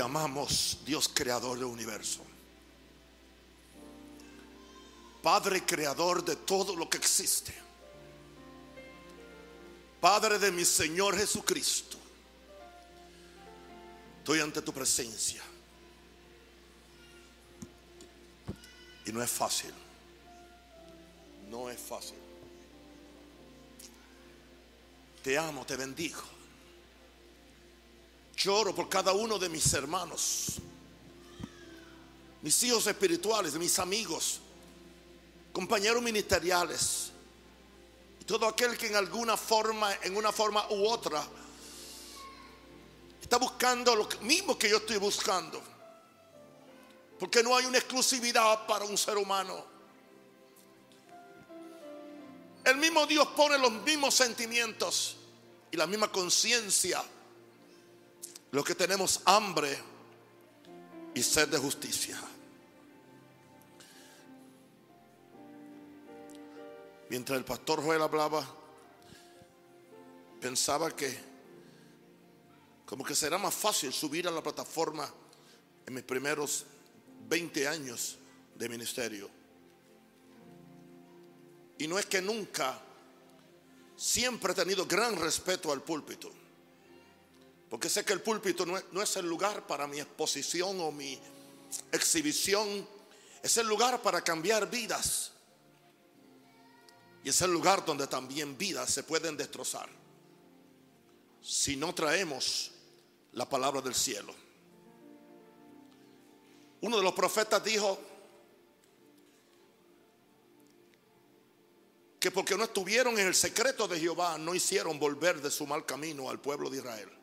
Amamos, Dios creador del universo. Padre creador de todo lo que existe. Padre de mi Señor Jesucristo. Estoy ante tu presencia. Y no es fácil. No es fácil. Te amo, te bendigo. Lloro por cada uno de mis hermanos, mis hijos espirituales, mis amigos, compañeros ministeriales, todo aquel que en alguna forma, en una forma u otra, está buscando lo mismo que yo estoy buscando. Porque no hay una exclusividad para un ser humano. El mismo Dios pone los mismos sentimientos y la misma conciencia. Los que tenemos hambre y sed de justicia. Mientras el pastor Joel hablaba, pensaba que como que será más fácil subir a la plataforma en mis primeros 20 años de ministerio. Y no es que nunca, siempre he tenido gran respeto al púlpito. Porque sé que el púlpito no es, el lugar para mi exposición o mi exhibición. Es el lugar para cambiar vidas. Y es el lugar donde también vidas se pueden destrozar. Si no traemos la palabra del cielo. Uno de los profetas dijo, que porque no estuvieron en el secreto de Jehová, no hicieron volver de su mal camino al pueblo de Israel.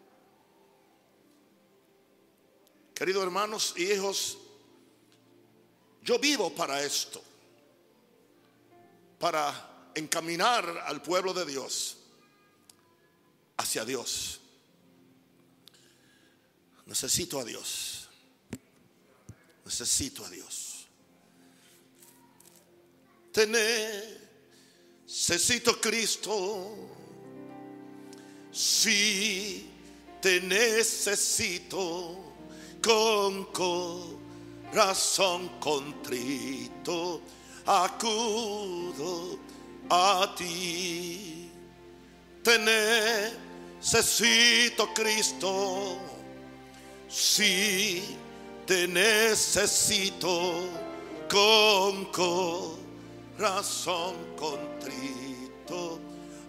Queridos hermanos y hijos, yo vivo para esto, para encaminar al pueblo de Dios hacia Dios. Necesito a Dios. Necesito a Dios. Tener Necesito Cristo. Si te necesito con corazón contrito, acudo a ti. Te necesito Cristo. Si te necesito con corazón razón contrito,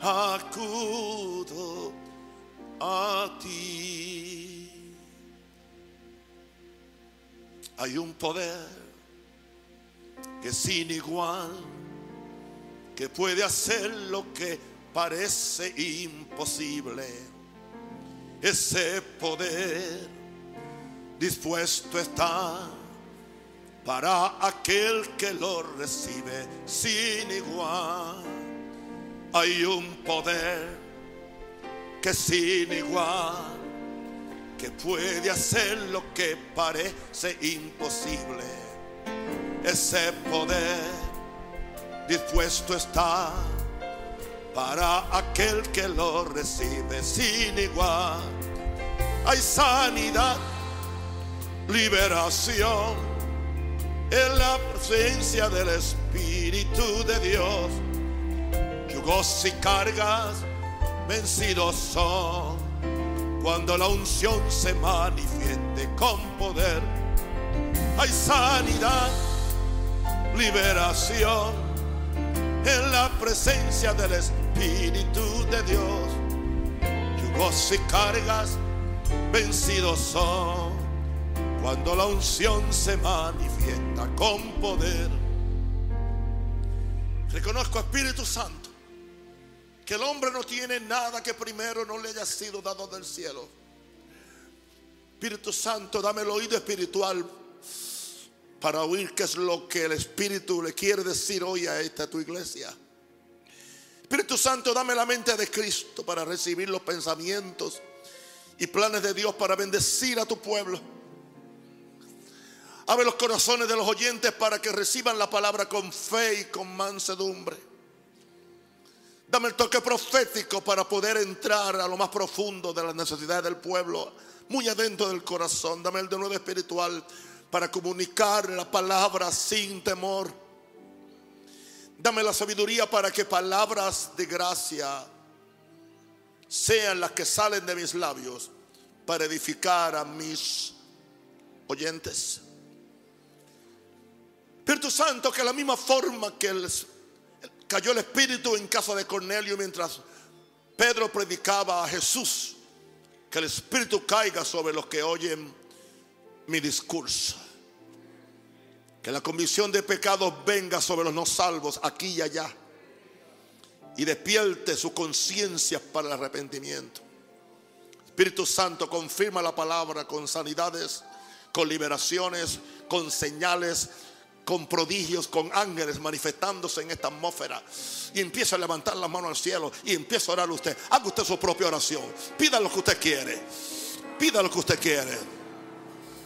acudo a ti. Hay un poder que sin igual, que puede hacer lo que parece imposible. Ese poder dispuesto está para aquel que lo recibe sin igual. Hay un poder que sin igual, que puede hacer lo que parece imposible. Ese poder dispuesto está para aquel que lo recibe sin igual. Hay sanidad, liberación en la presencia del Espíritu de Dios. Yugos y cargas vencidos son cuando la unción se manifieste con poder. Hay sanidad, liberación en la presencia del Espíritu de Dios. Yugos y cargas vencidos son cuando la unción se manifiesta con poder. Reconozco, Espíritu Santo, que el hombre no tiene nada que primero no le haya sido dado del cielo. Espíritu Santo, dame el oído espiritual para oír qué es lo que el Espíritu le quiere decir hoy a esta tu iglesia. Espíritu Santo, dame la mente de Cristo para recibir los pensamientos y planes de Dios para bendecir a tu pueblo. Abre los corazones de los oyentes para que reciban la palabra con fe y con mansedumbre. Dame el toque profético para poder entrar a lo más profundo de las necesidades del pueblo, muy adentro del corazón. Dame el de nuevo espiritual para comunicar la palabra sin temor. Dame la sabiduría para que palabras de gracia sean las que salen de mis labios para edificar a mis oyentes. Espíritu Santo, que la misma forma que cayó el Espíritu en casa de Cornelio mientras Pedro predicaba a Jesús, que el Espíritu caiga sobre los que oyen mi discurso. Que la convicción de pecados venga sobre los no salvos aquí y allá. Y despierte su conciencia para el arrepentimiento. Espíritu Santo confirma la palabra con sanidades, con liberaciones, con señales, con prodigios, con ángeles manifestándose en esta atmósfera. Y empieza a levantar la mano al cielo y empieza a orar usted. Haga usted su propia oración. Pida lo que usted quiere. Pida lo que usted quiere.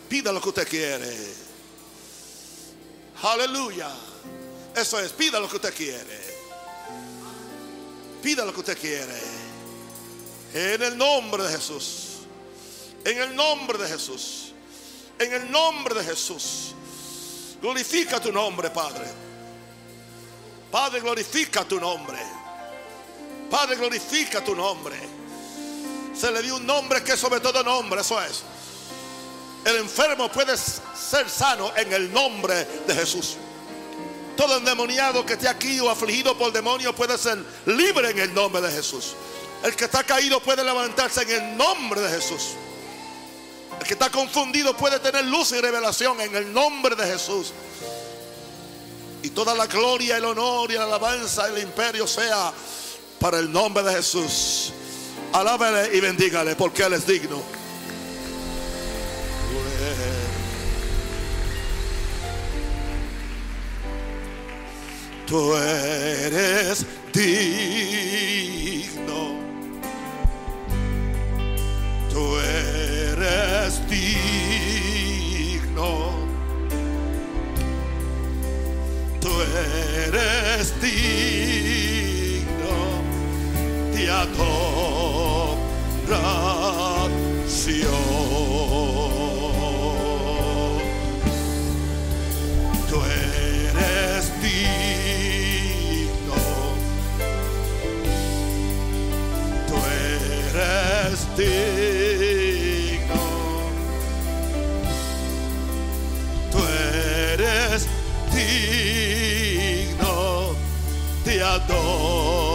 Pida lo que usted quiere. Aleluya. Eso es, pida lo que usted quiere. Pida lo que usted quiere. En el nombre de Jesús. En el nombre de Jesús. En el nombre de Jesús. Glorifica tu nombre, Padre. Padre, glorifica tu nombre. Padre, glorifica tu nombre. Se le dio un nombre que sobre todo nombre, eso es. El enfermo puede ser sano en el nombre de Jesús. Todo endemoniado que esté aquí o afligido por demonio puede ser libre en el nombre de Jesús. El que está caído puede levantarse en el nombre de Jesús. El que está confundido puede tener luz y revelación en el nombre de Jesús. Y toda la gloria, el honor y la alabanza, el imperio sea para el nombre de Jesús. Alábele y bendígale porque Él es digno. Tú eres digno. Tú eres digno. Tú eres digno de adoración. Tú eres Tú eres digno de adoración.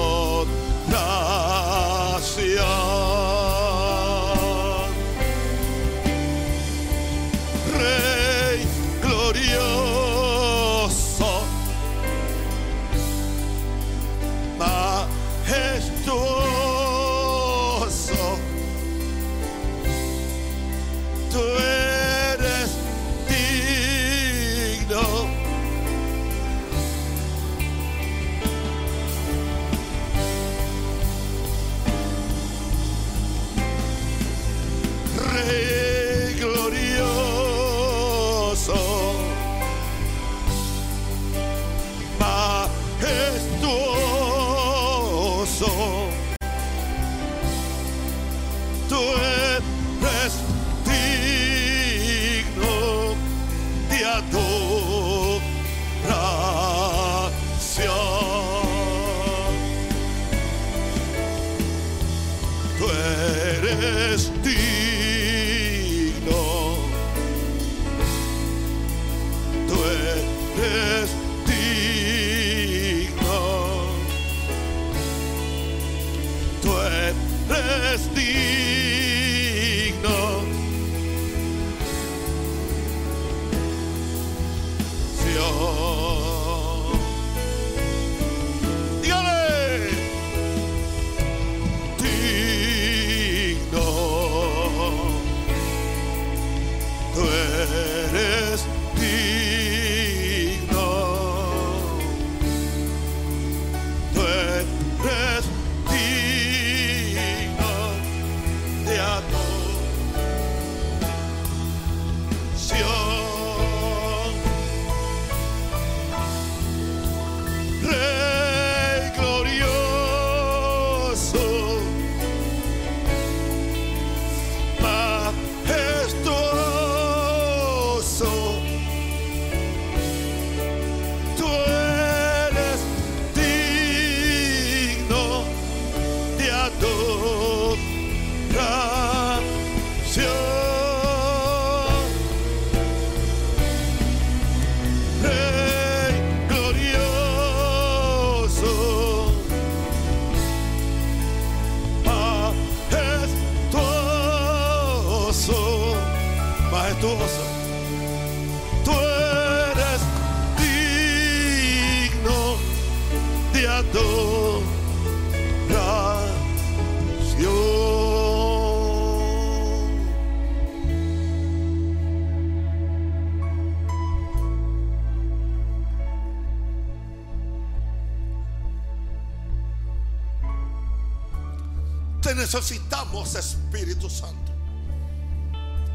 Te necesitamos, Espíritu Santo.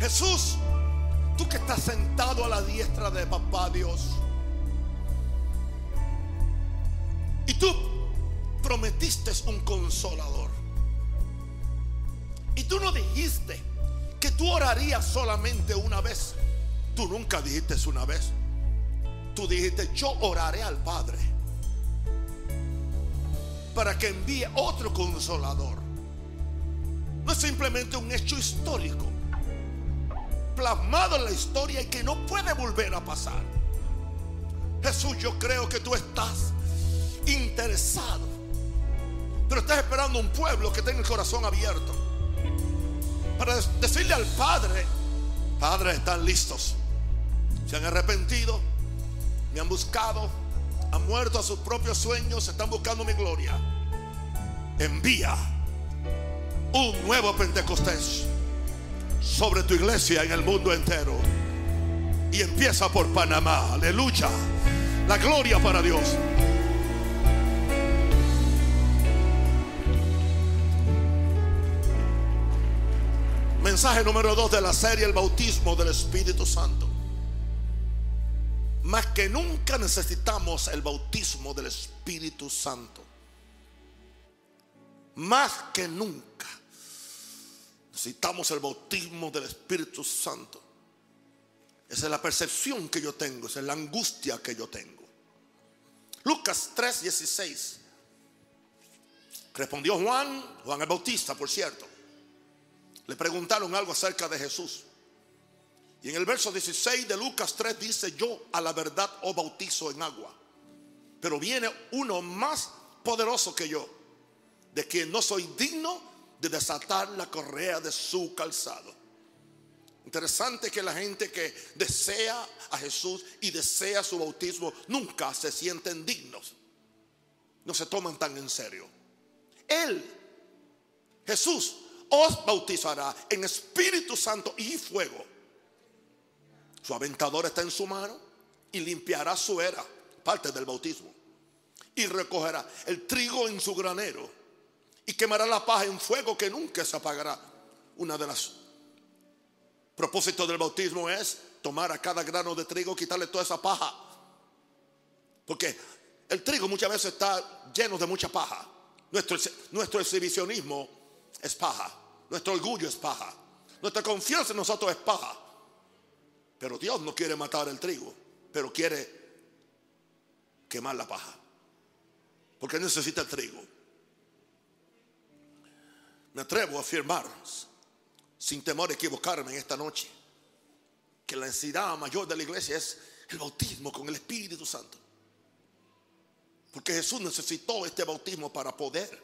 Jesús, tú que estás sentado a la diestra de papá Dios. Y tú prometiste un consolador. Y tú no dijiste que tú orarías solamente una vez. Tú nunca dijiste una vez. Tú dijiste, yo oraré al Padre para que envíe otro consolador. No es simplemente un hecho histórico, plasmado en la historia y que no puede volver a pasar. Jesús, yo creo que tú estás interesado, pero estás esperando un pueblo que tenga el corazón abierto para decirle al Padre, Padre, están listos, se han arrepentido, me han buscado, han muerto a sus propios sueños, están buscando mi gloria. Envía un nuevo Pentecostés sobre tu iglesia en el mundo entero. Y empieza por Panamá. Aleluya. La gloria para Dios. Mensaje número dos de la serie El bautismo del Espíritu Santo. Más que nunca necesitamos el bautismo del Espíritu Santo. Más que nunca necesitamos el bautismo del Espíritu Santo. Esa es la percepción que yo tengo, esa es la angustia que yo tengo. Lucas 3:16. Respondió Juan, Juan el Bautista, por cierto. Le preguntaron algo acerca de Jesús. Y en el verso 16 de Lucas 3 dice, yo a la verdad os bautizo en agua. Pero viene uno más poderoso que yo, de quien no soy digno de desatar la correa de su calzado. Interesante que la gente que desea a Jesús y desea su bautismo nunca se sienten dignos. No se toman tan en serio. Él, Jesús, os bautizará en Espíritu Santo y fuego. Su aventador está en su mano y limpiará su era, parte del bautismo. Y recogerá el trigo en su granero y quemará la paja en fuego que nunca se apagará. Una de las propósitos del bautismo es tomar a cada grano de trigo, quitarle toda esa paja. Porque el trigo muchas veces está lleno de mucha paja. Nuestro, nuestro exhibicionismo es paja. Nuestro orgullo es paja. Nuestra confianza en nosotros es paja. Pero Dios no quiere matar el trigo, pero quiere quemar la paja. Porque necesita el trigo. Me atrevo a afirmar, sin temor a equivocarme en esta noche, que la necesidad mayor de la iglesia es el bautismo con el Espíritu Santo. Porque Jesús necesitó este bautismo para poder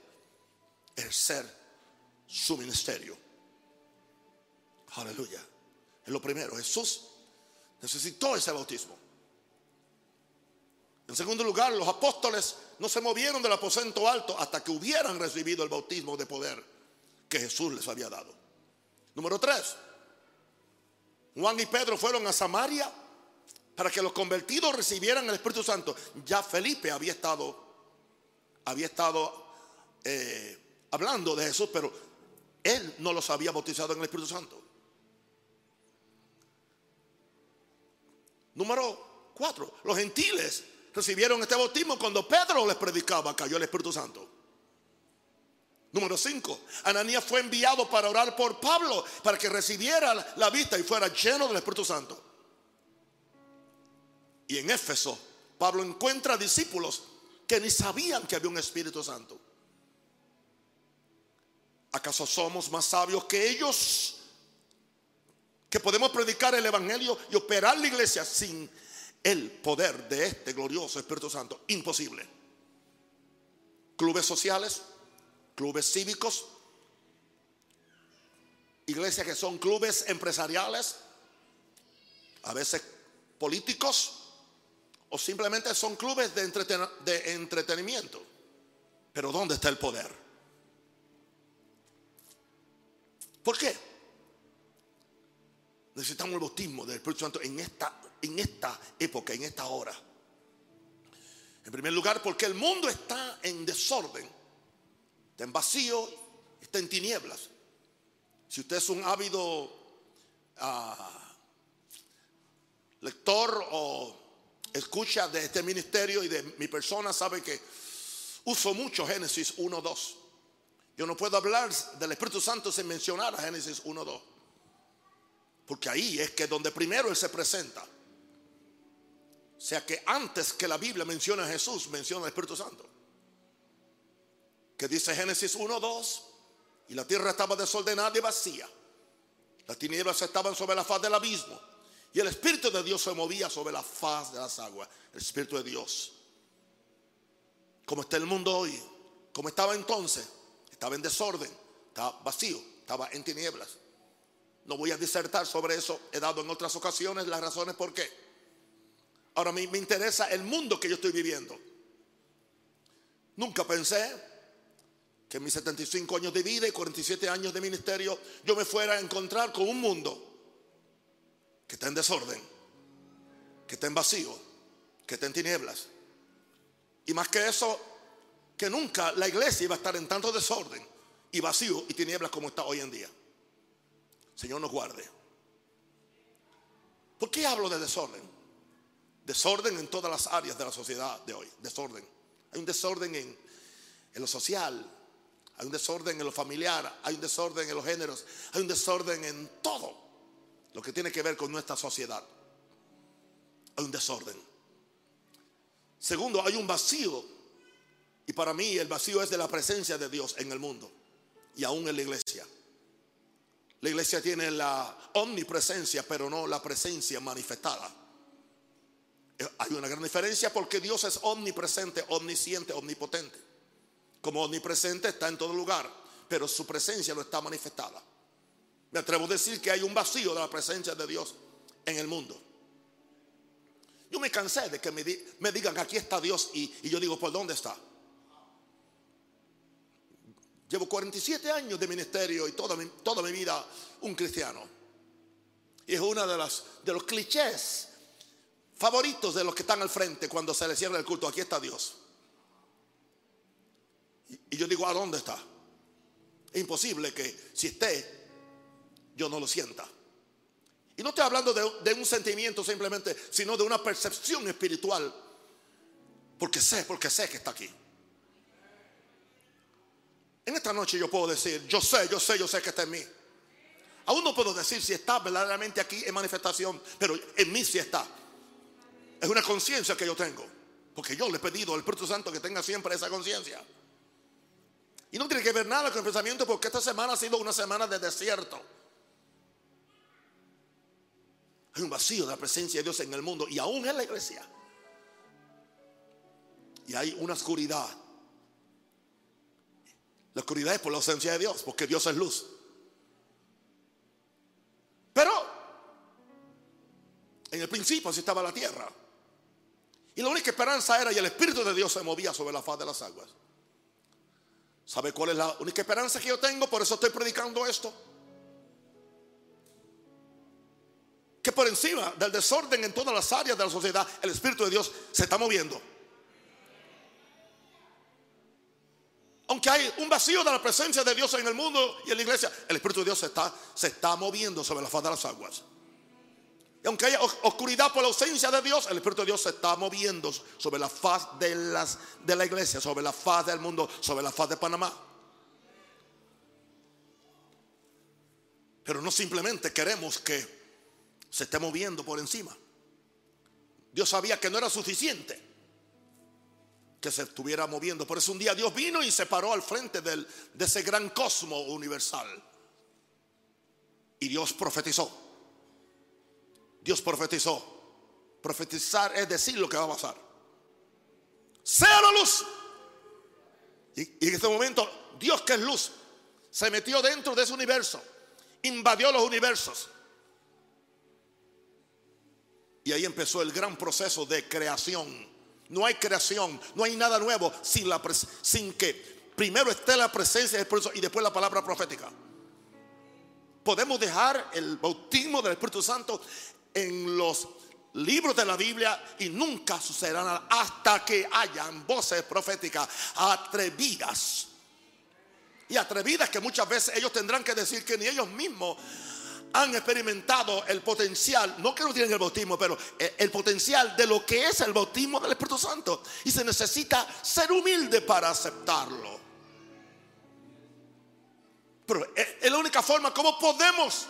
ejercer su ministerio. Aleluya. Es lo primero. Jesús necesitó ese bautismo. En segundo lugar, los apóstoles no se movieron del aposento alto hasta que hubieran recibido el bautismo de poder que Jesús les había dado. Número tres, Juan y Pedro fueron a Samaria para que los convertidos recibieran el Espíritu Santo. Ya Felipe había estado, había estado eh, hablando de Jesús, pero él no los había bautizado en el Espíritu Santo. Número cuatro, los gentiles recibieron este bautismo cuando Pedro les predicaba, cayó el Espíritu Santo. Número cinco, Ananías fue enviado para orar por Pablo, para que recibiera la vista y fuera lleno del Espíritu Santo. Y en Éfeso, Pablo encuentra discípulos que ni sabían que había un Espíritu Santo. ¿Acaso somos más sabios que ellos? Que podemos predicar el Evangelio y operar la iglesia sin el poder de este glorioso Espíritu Santo. Imposible. Clubes sociales, clubes cívicos, iglesias que son clubes empresariales, a veces políticos o simplemente son clubes de, entretenimiento. Pero ¿dónde está el poder? ¿Por qué? Necesitamos el bautismo del Espíritu Santo en esta, en esta época, en esta hora. En primer lugar, porque el mundo está en desorden, está en vacío, está en tinieblas. Si usted es un ávido ah, lector o escucha de este ministerio y de mi persona, sabe que uso mucho Génesis 1.2. Yo no puedo hablar del Espíritu Santo sin mencionar a Génesis 1.2. Porque ahí es que donde primero Él se presenta. O sea que antes que la Biblia menciona a Jesús, menciona al Espíritu Santo. Que dice Génesis 1.2, y la tierra estaba desordenada y vacía. Las tinieblas estaban sobre la faz del abismo. Y el Espíritu de Dios se movía sobre la faz de las aguas. El Espíritu de Dios. Como está el mundo hoy. Como estaba entonces. Estaba en desorden. Estaba vacío. Estaba en tinieblas. No voy a disertar sobre eso. He dado en otras ocasiones las razones por qué. Ahora mí me interesa el mundo que yo estoy viviendo. Nunca pensé que en mis 75 años de vida y 47 años de ministerio yo me fuera a encontrar con un mundo que está en desorden, que está en vacío, que está en tinieblas. Y más que eso, que nunca la iglesia iba a estar en tanto desorden y vacío y tinieblas como está hoy en día. Señor nos guarde. ¿Por qué hablo de desorden? Desorden en todas las áreas de la sociedad de hoy. Desorden. Hay un desorden en, en lo social, hay un desorden en lo familiar, hay un desorden en los géneros, hay un desorden en todo lo que tiene que ver con nuestra sociedad. Hay un desorden. Segundo, hay un vacío. Y para mí el vacío es de la presencia de Dios en el mundo y aún en la iglesia. La iglesia tiene la omnipresencia, pero no la presencia manifestada. Eh, hay una gran diferencia porque Dios es omnipresente, omnisciente, omnipotente como omnipresente está en todo lugar, pero su presencia no está manifestada. Me atrevo a decir que hay un vacío de la presencia de Dios en el mundo. Yo me cansé de que me, digan aquí está Dios y, yo digo, ¿por dónde está? Llevo 47 años de ministerio y toda mi, toda mi vida un cristiano. Y es uno de, de los clichés favoritos de los que están al frente cuando se les cierra el culto. Aquí está Dios. Y yo digo, ¿a dónde está? Es imposible que si esté, yo no lo sienta. Y no estoy hablando de, un sentimiento simplemente, sino de una percepción espiritual. Porque sé, porque sé que está aquí. En esta noche yo puedo decir, yo sé, yo sé, yo sé que está en mí. Aún no puedo decir si está verdaderamente aquí en manifestación, pero en mí sí está. Es una conciencia que yo tengo. Porque yo le he pedido al Espíritu Santo que tenga siempre esa conciencia. Y no tiene que ver nada con el pensamiento porque esta semana ha sido una semana de desierto. Hay un vacío de la presencia de Dios en el mundo y aún en la iglesia. Y hay una oscuridad. La oscuridad es por la ausencia de Dios, porque Dios es luz. Pero en el principio así estaba la tierra. Y la única esperanza era y el Espíritu de Dios se movía sobre la faz de las aguas. ¿Sabe cuál es la única esperanza que yo tengo? Por eso estoy predicando esto. Que por encima del desorden en todas las áreas de la sociedad, el Espíritu de Dios se está moviendo. Aunque hay un vacío de la presencia de Dios en el mundo y en la iglesia, el Espíritu de Dios se está, se está moviendo sobre la faz de las aguas. Y aunque haya oscuridad por la ausencia de Dios, el Espíritu de Dios se está moviendo sobre la faz de, de la iglesia, sobre la faz del mundo, sobre la faz de Panamá. Pero no simplemente queremos que se esté moviendo por encima. Dios sabía que no era suficiente que se estuviera moviendo. Por eso un día Dios vino y se paró al frente de ese gran cosmo universal. Y Dios profetizó. Dios profetizó. Profetizar es decir lo que va a pasar. Sea la luz. Y, en este momento, Dios que es luz, se metió dentro de ese universo. Invadió los universos. Y ahí empezó el gran proceso de creación. No hay creación, no hay nada nuevo sin, la, sin que primero esté la presencia del Espíritu y después la palabra profética. Podemos dejar el bautismo del Espíritu Santo en los libros de la Biblia y nunca sucederá nada hasta que hayan voces proféticas atrevidas. Y atrevidas que muchas veces ellos tendrán que decir que ni ellos mismos han experimentado el potencial, no que no tienen el bautismo, pero el potencial de lo que es el bautismo del Espíritu Santo. Y se necesita ser humilde para aceptarlo. Pero es la única forma como podemos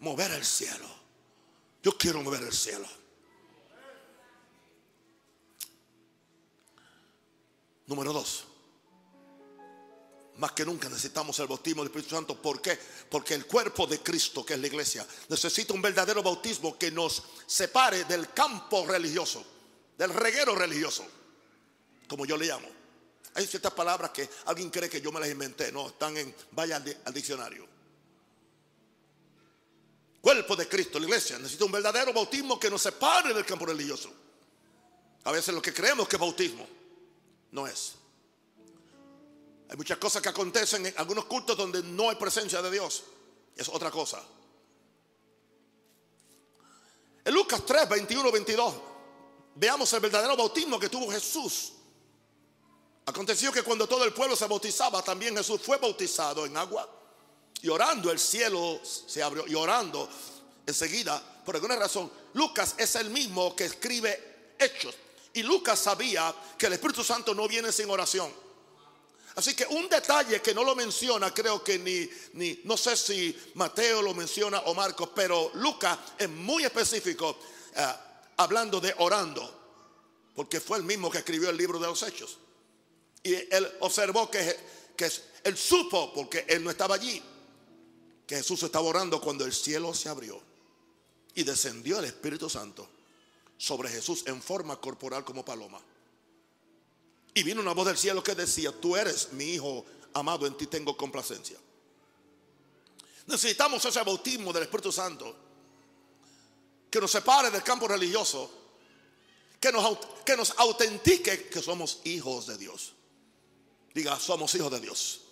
mover el cielo. Yo quiero mover el cielo. Número dos. Más que nunca necesitamos el bautismo del Espíritu Santo. ¿Por qué? Porque el cuerpo de Cristo, que es la iglesia, necesita un verdadero bautismo que nos separe del campo religioso, del reguero religioso, como yo le llamo. Hay ciertas palabras que alguien cree que yo me las inventé. No, están en, vaya al, diccionario. Cuerpo de Cristo, la iglesia, necesita un verdadero bautismo que nos separe del campo religioso. A veces lo que creemos que es bautismo no es. Hay muchas cosas que acontecen en algunos cultos donde no hay presencia de Dios. Es otra cosa. En Lucas 3, 21, 22, veamos el verdadero bautismo que tuvo Jesús. Aconteció que cuando todo el pueblo se bautizaba, también Jesús fue bautizado en agua. Y orando el cielo se abrió. Y orando enseguida, por alguna razón, Lucas es el mismo que escribe hechos. Y Lucas sabía que el Espíritu Santo no viene sin oración. Así que un detalle que no lo menciona, creo que ni, ni, no sé si Mateo lo menciona o Marcos, pero Lucas es muy específico eh, hablando de orando, porque fue el mismo que escribió el libro de los Hechos. Y él observó que, que él supo, porque él no estaba allí, que Jesús estaba orando cuando el cielo se abrió y descendió el Espíritu Santo sobre Jesús en forma corporal como paloma. Y vino una voz del cielo que decía, tú eres mi hijo amado, en ti tengo complacencia. Necesitamos ese bautismo del Espíritu Santo que nos separe del campo religioso, que nos, que nos autentique que somos hijos de Dios. Diga, somos hijos de Dios.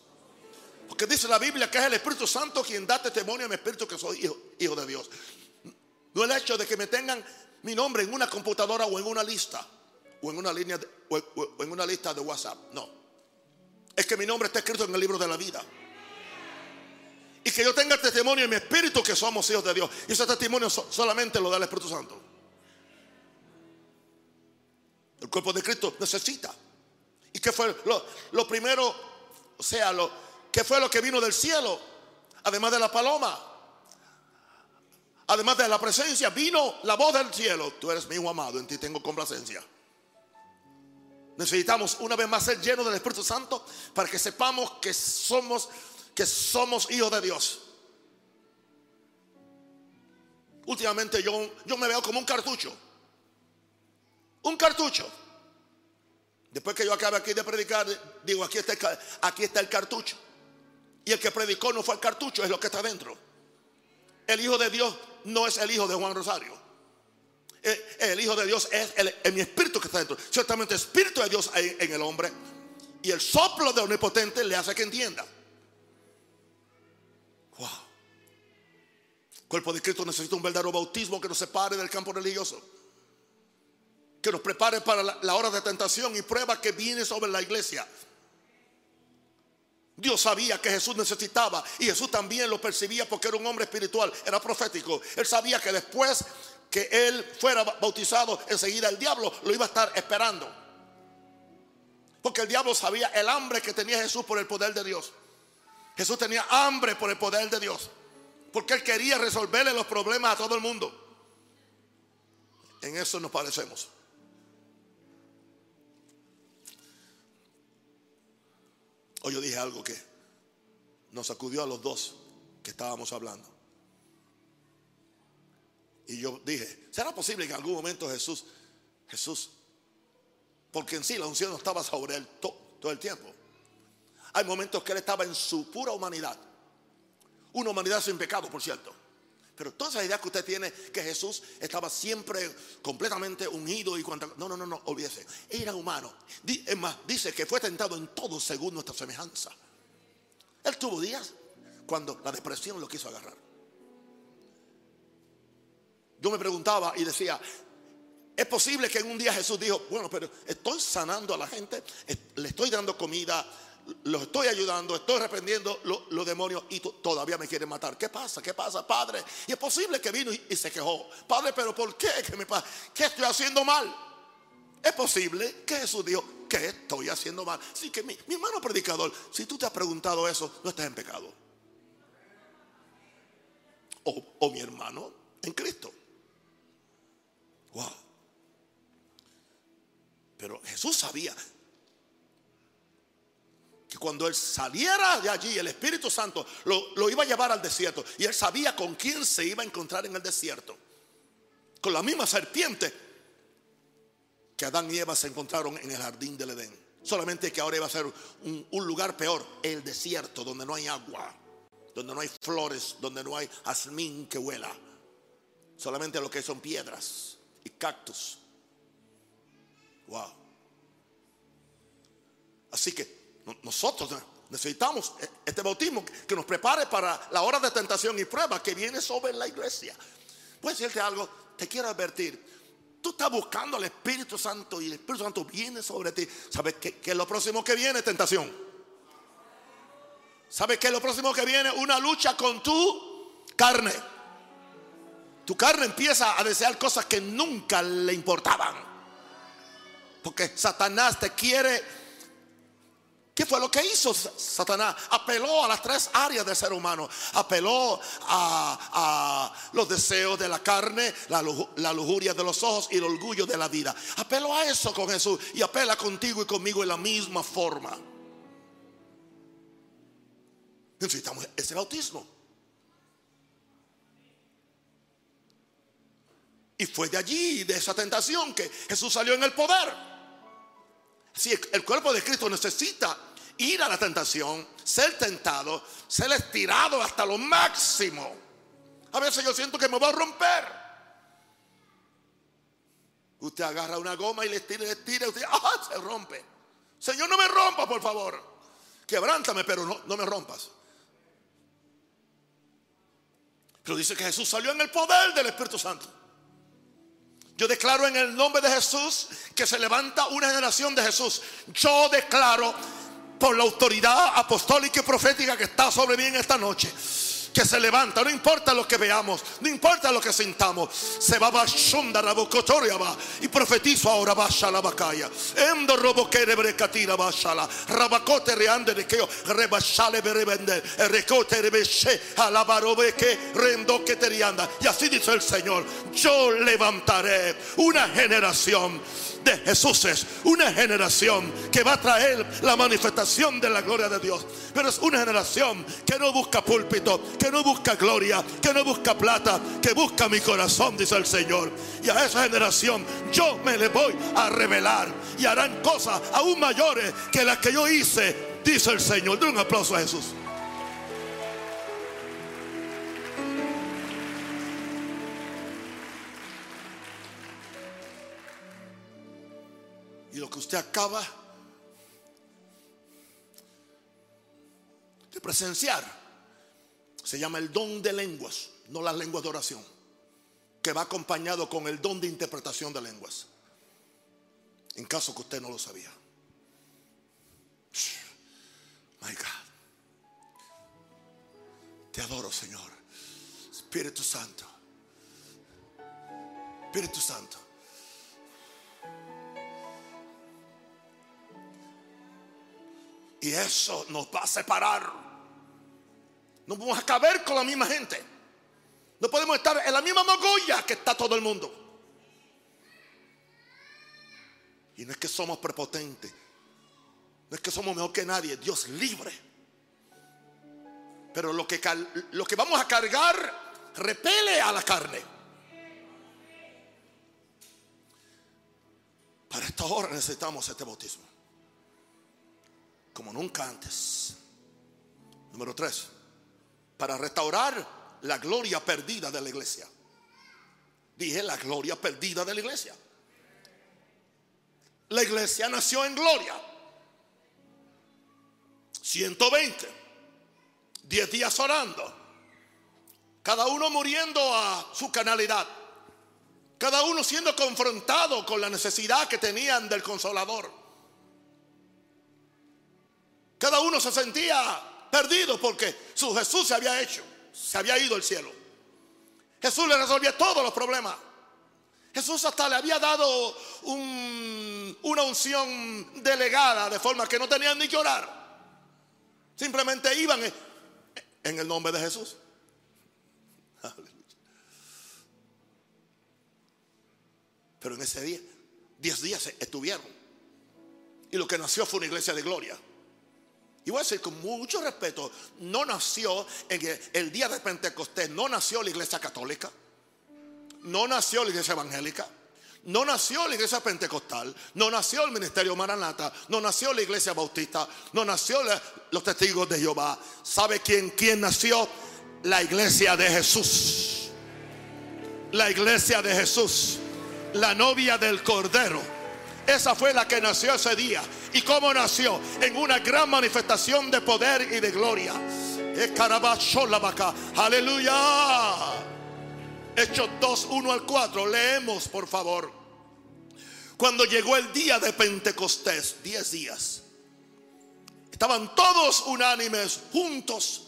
Porque dice la Biblia que es el Espíritu Santo quien da testimonio a mi espíritu que soy hijo, de Dios. No el hecho de que me tengan mi nombre en una computadora o en una lista o en una línea o, en una lista de WhatsApp. No. Es que mi nombre está escrito en el libro de la vida. Y que yo tenga testimonio en mi espíritu que somos hijos de Dios. Y ese testimonio solamente lo da el Espíritu Santo. El cuerpo de Cristo necesita. ¿Y qué fue lo, lo primero? O sea, lo, ¿qué fue lo que vino del cielo? Además de la paloma. Además de la presencia, vino la voz del cielo. Tú eres mi hijo amado, en ti tengo complacencia. Necesitamos una vez más ser llenos del Espíritu Santo para que sepamos que somos que somos hijos de Dios. Últimamente yo, yo me veo como un cartucho. Un cartucho. Después que yo acabe aquí de predicar, digo, aquí está, aquí está el cartucho. Y el que predicó no fue el cartucho, es lo que está dentro. El Hijo de Dios no es el Hijo de Juan Rosario. Eh, el Hijo de Dios es el, mi espíritu que está dentro. Ciertamente el espíritu de Dios hay en el hombre. Y el soplo de omnipotente le hace que entienda. Wow. El cuerpo de Cristo necesita un verdadero bautismo que nos separe del campo religioso. Que nos prepare para la hora de tentación y prueba que viene sobre la iglesia. Dios sabía que Jesús necesitaba y Jesús también lo percibía porque era un hombre espiritual, era profético. Él sabía que después que él fuera bautizado, enseguida el diablo lo iba a estar esperando. Porque el diablo sabía el hambre que tenía Jesús por el poder de Dios. Jesús tenía hambre por el poder de Dios. Porque él quería resolverle los problemas a todo el mundo. En eso nos parecemos. Yo dije algo que nos sacudió a los dos que estábamos hablando. Y yo dije, ¿será posible que en algún momento Jesús, Jesús, porque en sí la unción no estaba sobre él todo el tiempo? Hay momentos que él estaba en su pura humanidad. Una humanidad sin pecado, por cierto. Pero toda esa idea que usted tiene que Jesús estaba siempre completamente unido y cuando no, no, no, no, olvídese. Era humano. Es más, dice que fue tentado en todo según nuestra semejanza. Él tuvo días cuando la depresión lo quiso agarrar. Yo me preguntaba y decía, es posible que en un día Jesús dijo, bueno, pero estoy sanando a la gente, le estoy dando comida, los estoy ayudando, estoy reprendiendo los, demonios y todavía me quieren matar. ¿Qué pasa? ¿Qué pasa, Padre? Y es posible que vino y, se quejó. Padre, pero ¿por qué? ¿Qué, me? ¿Qué estoy haciendo mal? Es posible que Jesús dijo, ¿qué estoy haciendo mal? Así que mi, hermano predicador, si tú te has preguntado eso, no estás en pecado. O, o mi hermano en Cristo. Wow. Pero Jesús sabía que cuando él saliera de allí, el Espíritu Santo lo, iba a llevar al desierto. Y él sabía con quién se iba a encontrar en el desierto. Con la misma serpiente que Adán y Eva se encontraron en el jardín del Edén. Solamente que ahora iba a ser un, un lugar peor, el desierto, donde no hay agua, donde no hay flores, donde no hay jazmín que huela. Solamente lo que son piedras y cactus. Wow. Así que nosotros necesitamos e-, este bautismo que nos prepare para la hora de tentación y prueba que viene sobre la iglesia. Puedes decirte algo, te quiero advertir. Tú estás buscando al Espíritu Santo y el Espíritu Santo viene sobre ti. ¿Sabes qué, es lo próximo que viene? Tentación. ¿Sabes qué es lo próximo que viene? Una lucha con tu carne. Tu carne empieza a desear cosas que nunca le importaban. Porque Satanás te quiere ¿Qué fue lo que hizo Satanás? Apeló a las tres áreas del ser humano. Apeló a, los deseos de la carne, la, lujuria de los ojos y el orgullo de la vida. Apeló a eso con Jesús y apela contigo y conmigo en la misma forma. Necesitamos ese bautismo. Y fue de allí, de esa tentación, que Jesús salió en el poder. Si el cuerpo de Cristo necesita ir a la tentación, ser tentado, ser estirado hasta lo máximo. A veces yo siento que me voy a romper. Usted agarra una goma y le estira, le estira, usted ¡ah! se rompe. Señor, no me rompa, por favor. Quebrántame, pero no, no me rompas. Pero dice que Jesús salió en el poder del Espíritu Santo. Yo declaro en el nombre de Jesús que se levanta una generación de Jesús. Yo declaro por la autoridad apostólica y profética que está sobre mí en esta noche. Que se levanta, no importa lo que veamos, no importa lo que sintamos, se va a va. Y profetizo ahora basha la bacaya. Endo robo que rebrecatira basha la rabacote reande de que rebashale berebende, recote rebeshe alabarobe que rendo que. Y así dice el Señor, yo levantaré una generación de Jesús es una generación que va a traer la manifestación de la gloria de Dios. Pero es una generación que no busca púlpito, que no busca gloria, que no busca plata, que busca mi corazón, dice el Señor. Y a esa generación yo me le voy a revelar y harán cosas aún mayores que las que yo hice, dice el Señor. De un aplauso a Jesús. Usted acaba de presenciar se llama el don de lenguas, no las lenguas de oración, que va acompañado con el don de interpretación de lenguas. En caso que usted no lo sabía. My God. Te adoro, Señor. Espíritu Santo. Espíritu Santo. Y eso nos va a separar. No vamos a caber con la misma gente. No podemos estar en la misma mogolla que está todo el mundo. Y no es que somos prepotentes. No es que somos mejor que nadie. Dios libre. Pero lo que, lo que vamos a cargar repele a la carne. Para esta hora necesitamos este bautismo como nunca antes. Número tres, para restaurar la gloria perdida de la iglesia. Dije la gloria perdida de la iglesia. La iglesia nació en gloria. 120. 10 días orando. Cada uno muriendo a su canalidad. Cada uno siendo confrontado con la necesidad que tenían del consolador. Cada uno se sentía perdido porque su Jesús se había hecho, se había ido al cielo. Jesús le resolvía todos los problemas. Jesús hasta le había dado una unción delegada de forma que no tenían ni que orar. Simplemente iban en el nombre de Jesús. Pero en ese día, diez días estuvieron. Y lo que nació fue una iglesia de gloria. Y voy a decir con mucho respeto, no nació en el, día de Pentecostés, no nació la iglesia católica, no nació la iglesia evangélica, no nació la iglesia pentecostal, no nació el ministerio Maranata, no nació la iglesia bautista, no nació los testigos de Jehová. ¿Sabe quién, quién nació? La iglesia de Jesús. La iglesia de Jesús, la novia del Cordero. Esa fue la que nació ese día. ¿Y cómo nació? En una gran manifestación de poder y de gloria. Aleluya. Hechos 2, 1 al 4. Leemos, por favor. Cuando llegó el día de Pentecostés, 10 días, estaban todos unánimes, juntos.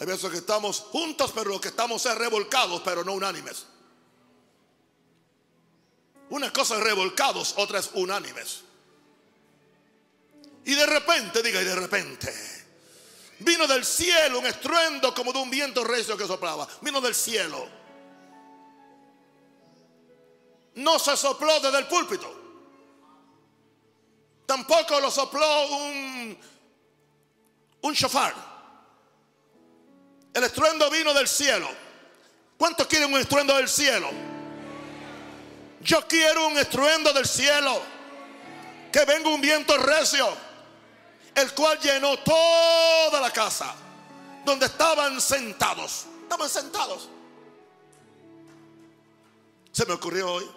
Hay veces que estamos juntos, pero lo que estamos es revolcados, pero no unánimes. Una cosa revolcados, otra es unánimes. Y de repente, diga, y de repente, vino del cielo un estruendo como de un viento recio que soplaba. Vino del cielo. No se sopló desde el púlpito. Tampoco lo sopló un, un. El estruendo vino del cielo. ¿Cuántos quieren un estruendo del cielo? Yo quiero un estruendo del cielo. Que venga un viento recio el cual llenó toda la casa donde estaban sentados. Estaban sentados. Se me ocurrió hoy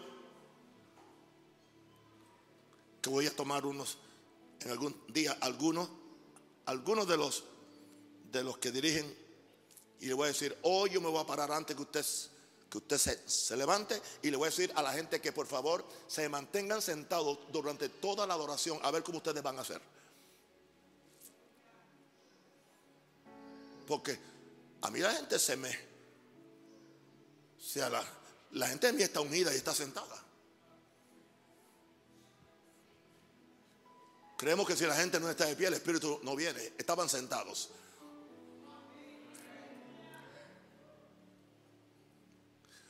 que voy a tomar unos en algún día algunos algunos de los de los que dirigen y le voy a decir, hoy yo me voy a parar antes que usted que usted se, se, levante y le voy a decir a la gente que por favor se mantengan sentados durante toda la adoración a ver cómo ustedes van a hacer. Porque a mí la gente se me... O sea, la, la gente mí está unida y está sentada. Creemos que si la gente no está de pie, el Espíritu no viene. Estaban sentados.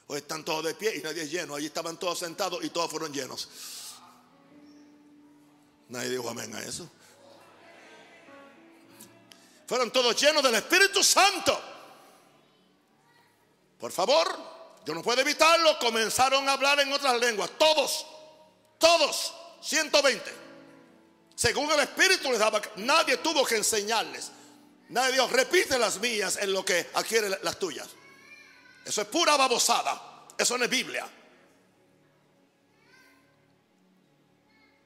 Hoy están todos de pie y nadie es lleno. Allí estaban todos sentados y todos fueron llenos. Nadie dijo amén a eso. Fueron todos llenos del Espíritu Santo. Por favor, yo no puedo evitarlo. Comenzaron a hablar en otras lenguas. Todos, todos, 120. Según el Espíritu les daba, nadie tuvo que enseñarles. Nadie dijo, repite las mías en lo que adquiere las tuyas. Eso es pura babosada. Eso no es Biblia.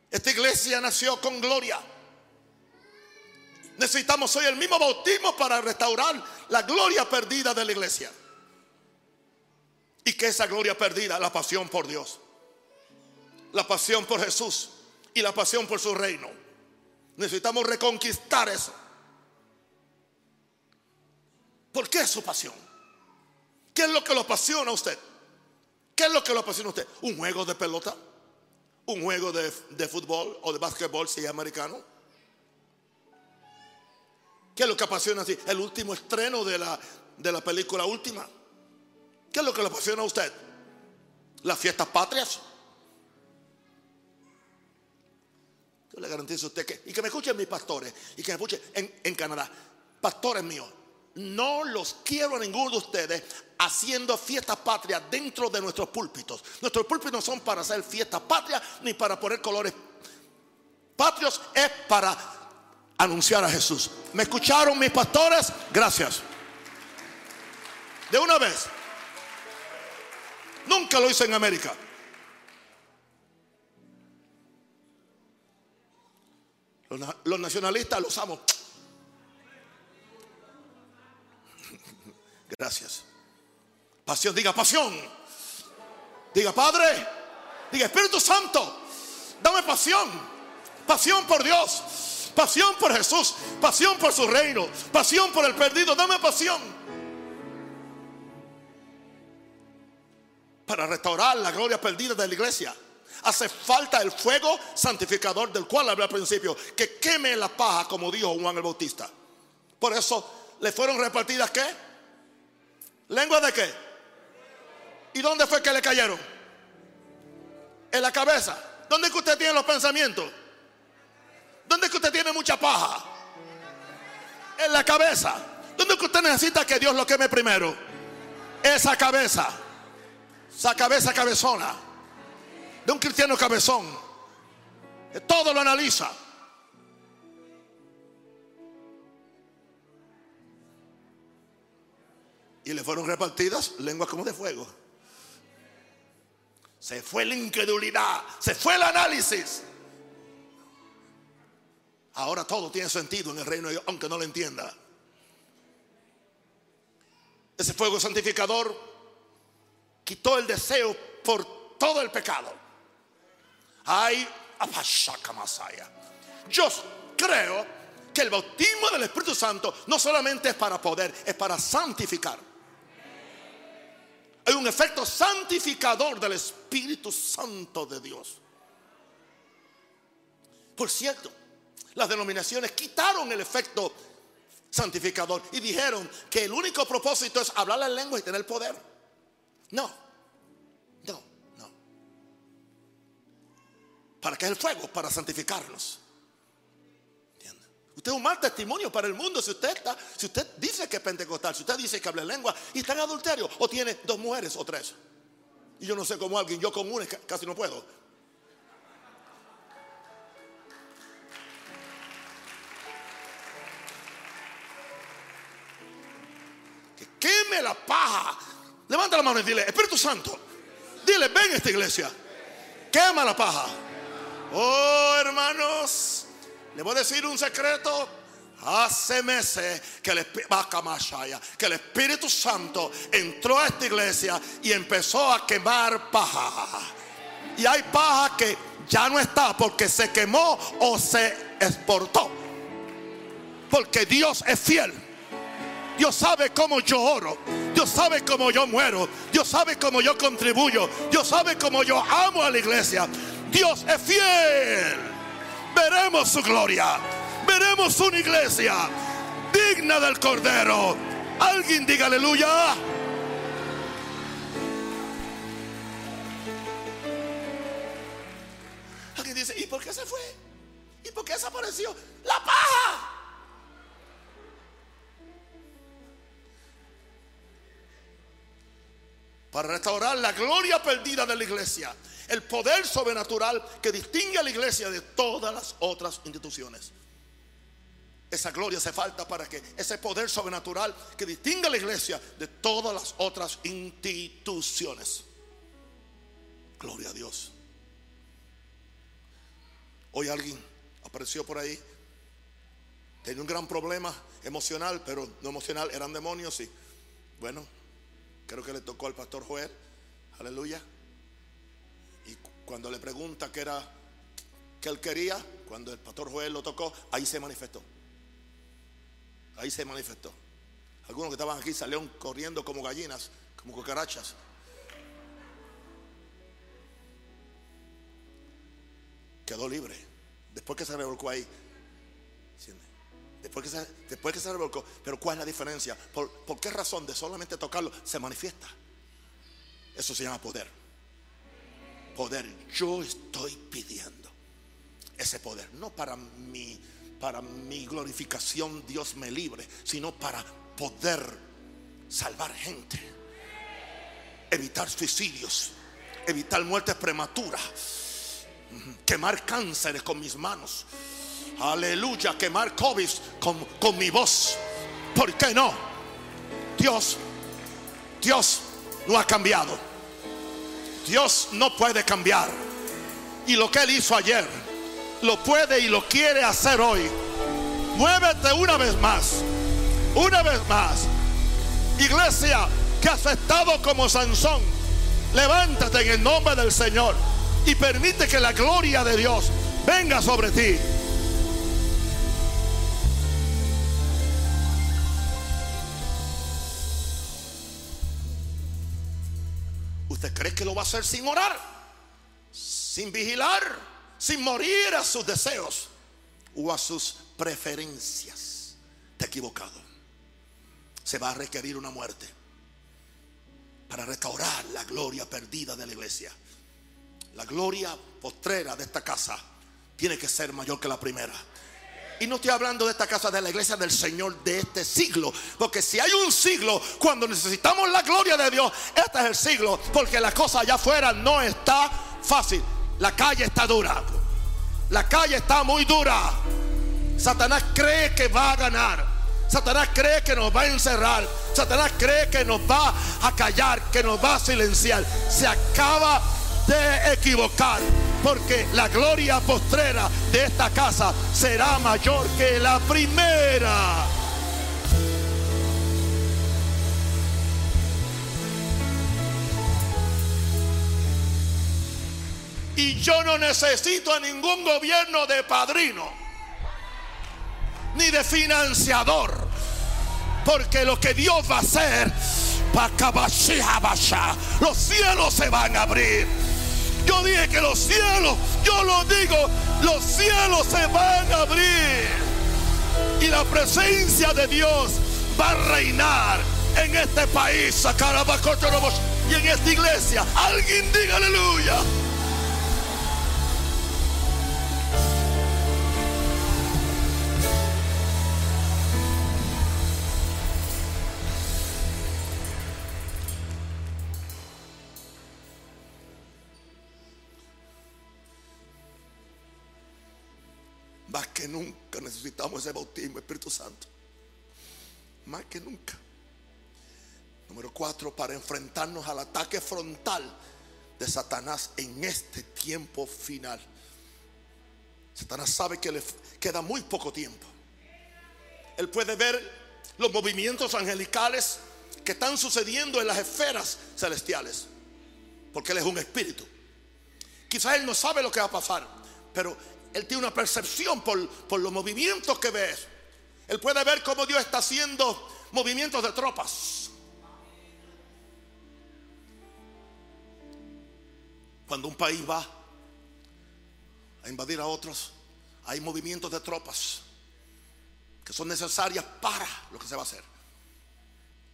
Esta iglesia nació con gloria. Necesitamos hoy el mismo bautismo para restaurar la gloria perdida de la iglesia. Y que esa gloria perdida, la pasión por Dios, la pasión por Jesús y la pasión por su reino. Necesitamos reconquistar eso. ¿Por qué su pasión? ¿Qué es lo que lo apasiona a usted? ¿Qué es lo que lo apasiona a usted? ¿Un juego de pelota? ¿Un juego de, de fútbol o de básquetbol si es americano? ¿Qué es lo que apasiona así? El último estreno de la, de la película última. ¿Qué es lo que le apasiona a usted? Las fiestas patrias. Yo le garantizo a usted que, y que me escuchen mis pastores, y que me escuchen en, en Canadá, pastores míos, no los quiero a ninguno de ustedes haciendo fiestas patrias dentro de nuestros púlpitos. Nuestros púlpitos no son para hacer fiestas patrias ni para poner colores patrios, es para anunciar a Jesús. ¿Me escucharon mis pastores? Gracias. De una vez. Nunca lo hice en América. Los, nacionalistas los amo. Gracias. Pasión, diga pasión. Diga Padre. Diga Espíritu Santo. Dame pasión. Pasión por Dios. Pasión por Jesús. Pasión por su reino. Pasión por el perdido. Dame pasión. Para restaurar la gloria perdida de la iglesia. Hace falta el fuego santificador del cual hablé al principio. Que queme la paja como dijo Juan el Bautista. Por eso le fueron repartidas qué? ¿Lengua de qué? ¿Y dónde fue que le cayeron? En la cabeza. ¿Dónde es que usted tiene los pensamientos? ¿Dónde es que usted tiene mucha paja? En la cabeza. ¿Dónde es que usted necesita que Dios lo queme primero? Esa cabeza. Esa cabeza cabezona. De un cristiano cabezón. todo lo analiza. Y le fueron repartidas lenguas como de fuego. Se fue la incredulidad, se fue el análisis. Ahora todo tiene sentido en el reino de Dios, aunque no lo entienda. Ese fuego santificador quitó el deseo por todo el pecado. Ay, Masaya. Yo creo que el bautismo del Espíritu Santo no solamente es para poder, es para santificar. Hay un efecto santificador del Espíritu Santo de Dios. Por cierto, las denominaciones quitaron el efecto santificador y dijeron que el único propósito es hablar la lengua y tener poder. No, no, no. ¿Para qué es el fuego? Para santificarnos. Usted es un mal testimonio para el mundo si usted está, si usted dice que es pentecostal, si usted dice que habla lengua y está en adulterio o tiene dos mujeres o tres. Y yo no sé cómo alguien, yo con una casi no puedo. Que queme la paja. Levanta la mano y dile, Espíritu Santo, dile, ven a esta iglesia. Quema la paja. Oh, hermanos. Le voy a decir un secreto. Hace meses que el, que el Espíritu Santo entró a esta iglesia y empezó a quemar paja. Y hay paja que ya no está porque se quemó o se exportó. Porque Dios es fiel. Dios sabe cómo yo oro. Dios sabe cómo yo muero. Dios sabe cómo yo contribuyo. Dios sabe cómo yo amo a la iglesia. Dios es fiel veremos su gloria. Veremos una iglesia digna del Cordero. Alguien diga aleluya. Alguien dice, ¿y por qué se fue? ¿Y por qué desapareció? La paja. Para restaurar la gloria perdida de la iglesia el poder sobrenatural que distingue a la iglesia de todas las otras instituciones. Esa gloria hace falta para que ese poder sobrenatural que distingue a la iglesia de todas las otras instituciones. Gloria a Dios. Hoy alguien apareció por ahí. Tenía un gran problema emocional, pero no emocional, eran demonios y bueno, creo que le tocó al pastor Joel. Aleluya. Cuando le pregunta qué era que él quería, cuando el pastor Joel lo tocó, ahí se manifestó. Ahí se manifestó. Algunos que estaban aquí salieron corriendo como gallinas, como cucarachas. Quedó libre. Después que se revolcó ahí. Después que, se, después que se revolcó. Pero ¿cuál es la diferencia? ¿Por, ¿Por qué razón de solamente tocarlo se manifiesta? Eso se llama poder poder. Yo estoy pidiendo ese poder, no para mi, para mi glorificación, Dios me libre, sino para poder salvar gente, evitar suicidios, evitar muertes prematuras, quemar cánceres con mis manos. Aleluya, quemar COVID con, con mi voz. ¿Por qué no? Dios Dios no ha cambiado. Dios no puede cambiar. Y lo que Él hizo ayer, lo puede y lo quiere hacer hoy. Muévete una vez más. Una vez más. Iglesia que has estado como Sansón. Levántate en el nombre del Señor. Y permite que la gloria de Dios venga sobre ti. ¿Usted cree que lo va a hacer sin orar? Sin vigilar, sin morir a sus deseos o a sus preferencias. Te equivocado. Se va a requerir una muerte para restaurar la gloria perdida de la iglesia. La gloria postrera de esta casa tiene que ser mayor que la primera. Y no estoy hablando de esta casa de la iglesia del Señor de este siglo. Porque si hay un siglo cuando necesitamos la gloria de Dios, este es el siglo. Porque la cosa allá afuera no está fácil. La calle está dura. La calle está muy dura. Satanás cree que va a ganar. Satanás cree que nos va a encerrar. Satanás cree que nos va a callar, que nos va a silenciar. Se acaba de equivocar. Porque la gloria postrera de esta casa será mayor que la primera. Y yo no necesito a ningún gobierno de padrino, ni de financiador, porque lo que Dios va a hacer, los cielos se van a abrir. Yo dije que los cielos, yo lo digo, los cielos se van a abrir. Y la presencia de Dios va a reinar en este país, y en esta iglesia. Alguien diga aleluya. Nunca necesitamos ese bautismo, Espíritu Santo. Más que nunca. Número cuatro, para enfrentarnos al ataque frontal de Satanás en este tiempo final. Satanás sabe que le queda muy poco tiempo. Él puede ver los movimientos angelicales que están sucediendo en las esferas celestiales. Porque Él es un espíritu. Quizás Él no sabe lo que va a pasar. Pero él tiene una percepción por, los movimientos que ve. Él puede ver cómo Dios está haciendo movimientos de tropas. Cuando un país va a invadir a otros, hay movimientos de tropas que son necesarias para lo que se va a hacer.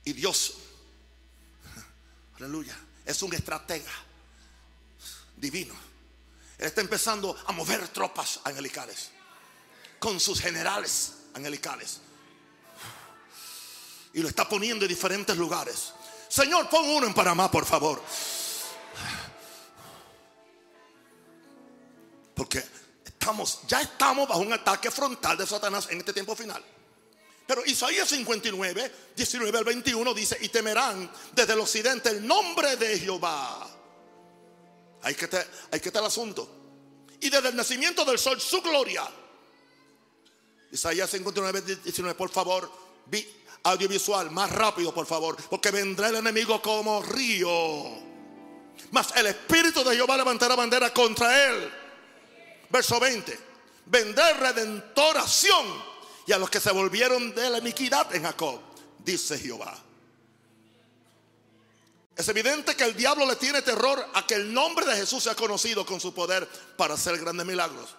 Y Dios, aleluya, es un estratega divino él está empezando a mover tropas angelicales con sus generales angelicales. Y lo está poniendo en diferentes lugares. Señor, pon uno en Panamá, por favor. Porque estamos, ya estamos bajo un ataque frontal de Satanás en este tiempo final. Pero Isaías 59, 19 al 21 dice, y temerán desde el occidente el nombre de Jehová Ahí que, está, que está el asunto. Y desde el nacimiento del sol, su gloria. Isaías 59, 19, por favor, audiovisual, más rápido, por favor, porque vendrá el enemigo como río. Mas el Espíritu de Jehová levantará bandera contra él. Verso 20. Vendrá redentoración y a los que se volvieron de la iniquidad en Jacob, dice Jehová. Es evidente que el diablo le tiene terror a que el nombre de Jesús sea conocido con su poder para hacer grandes milagros.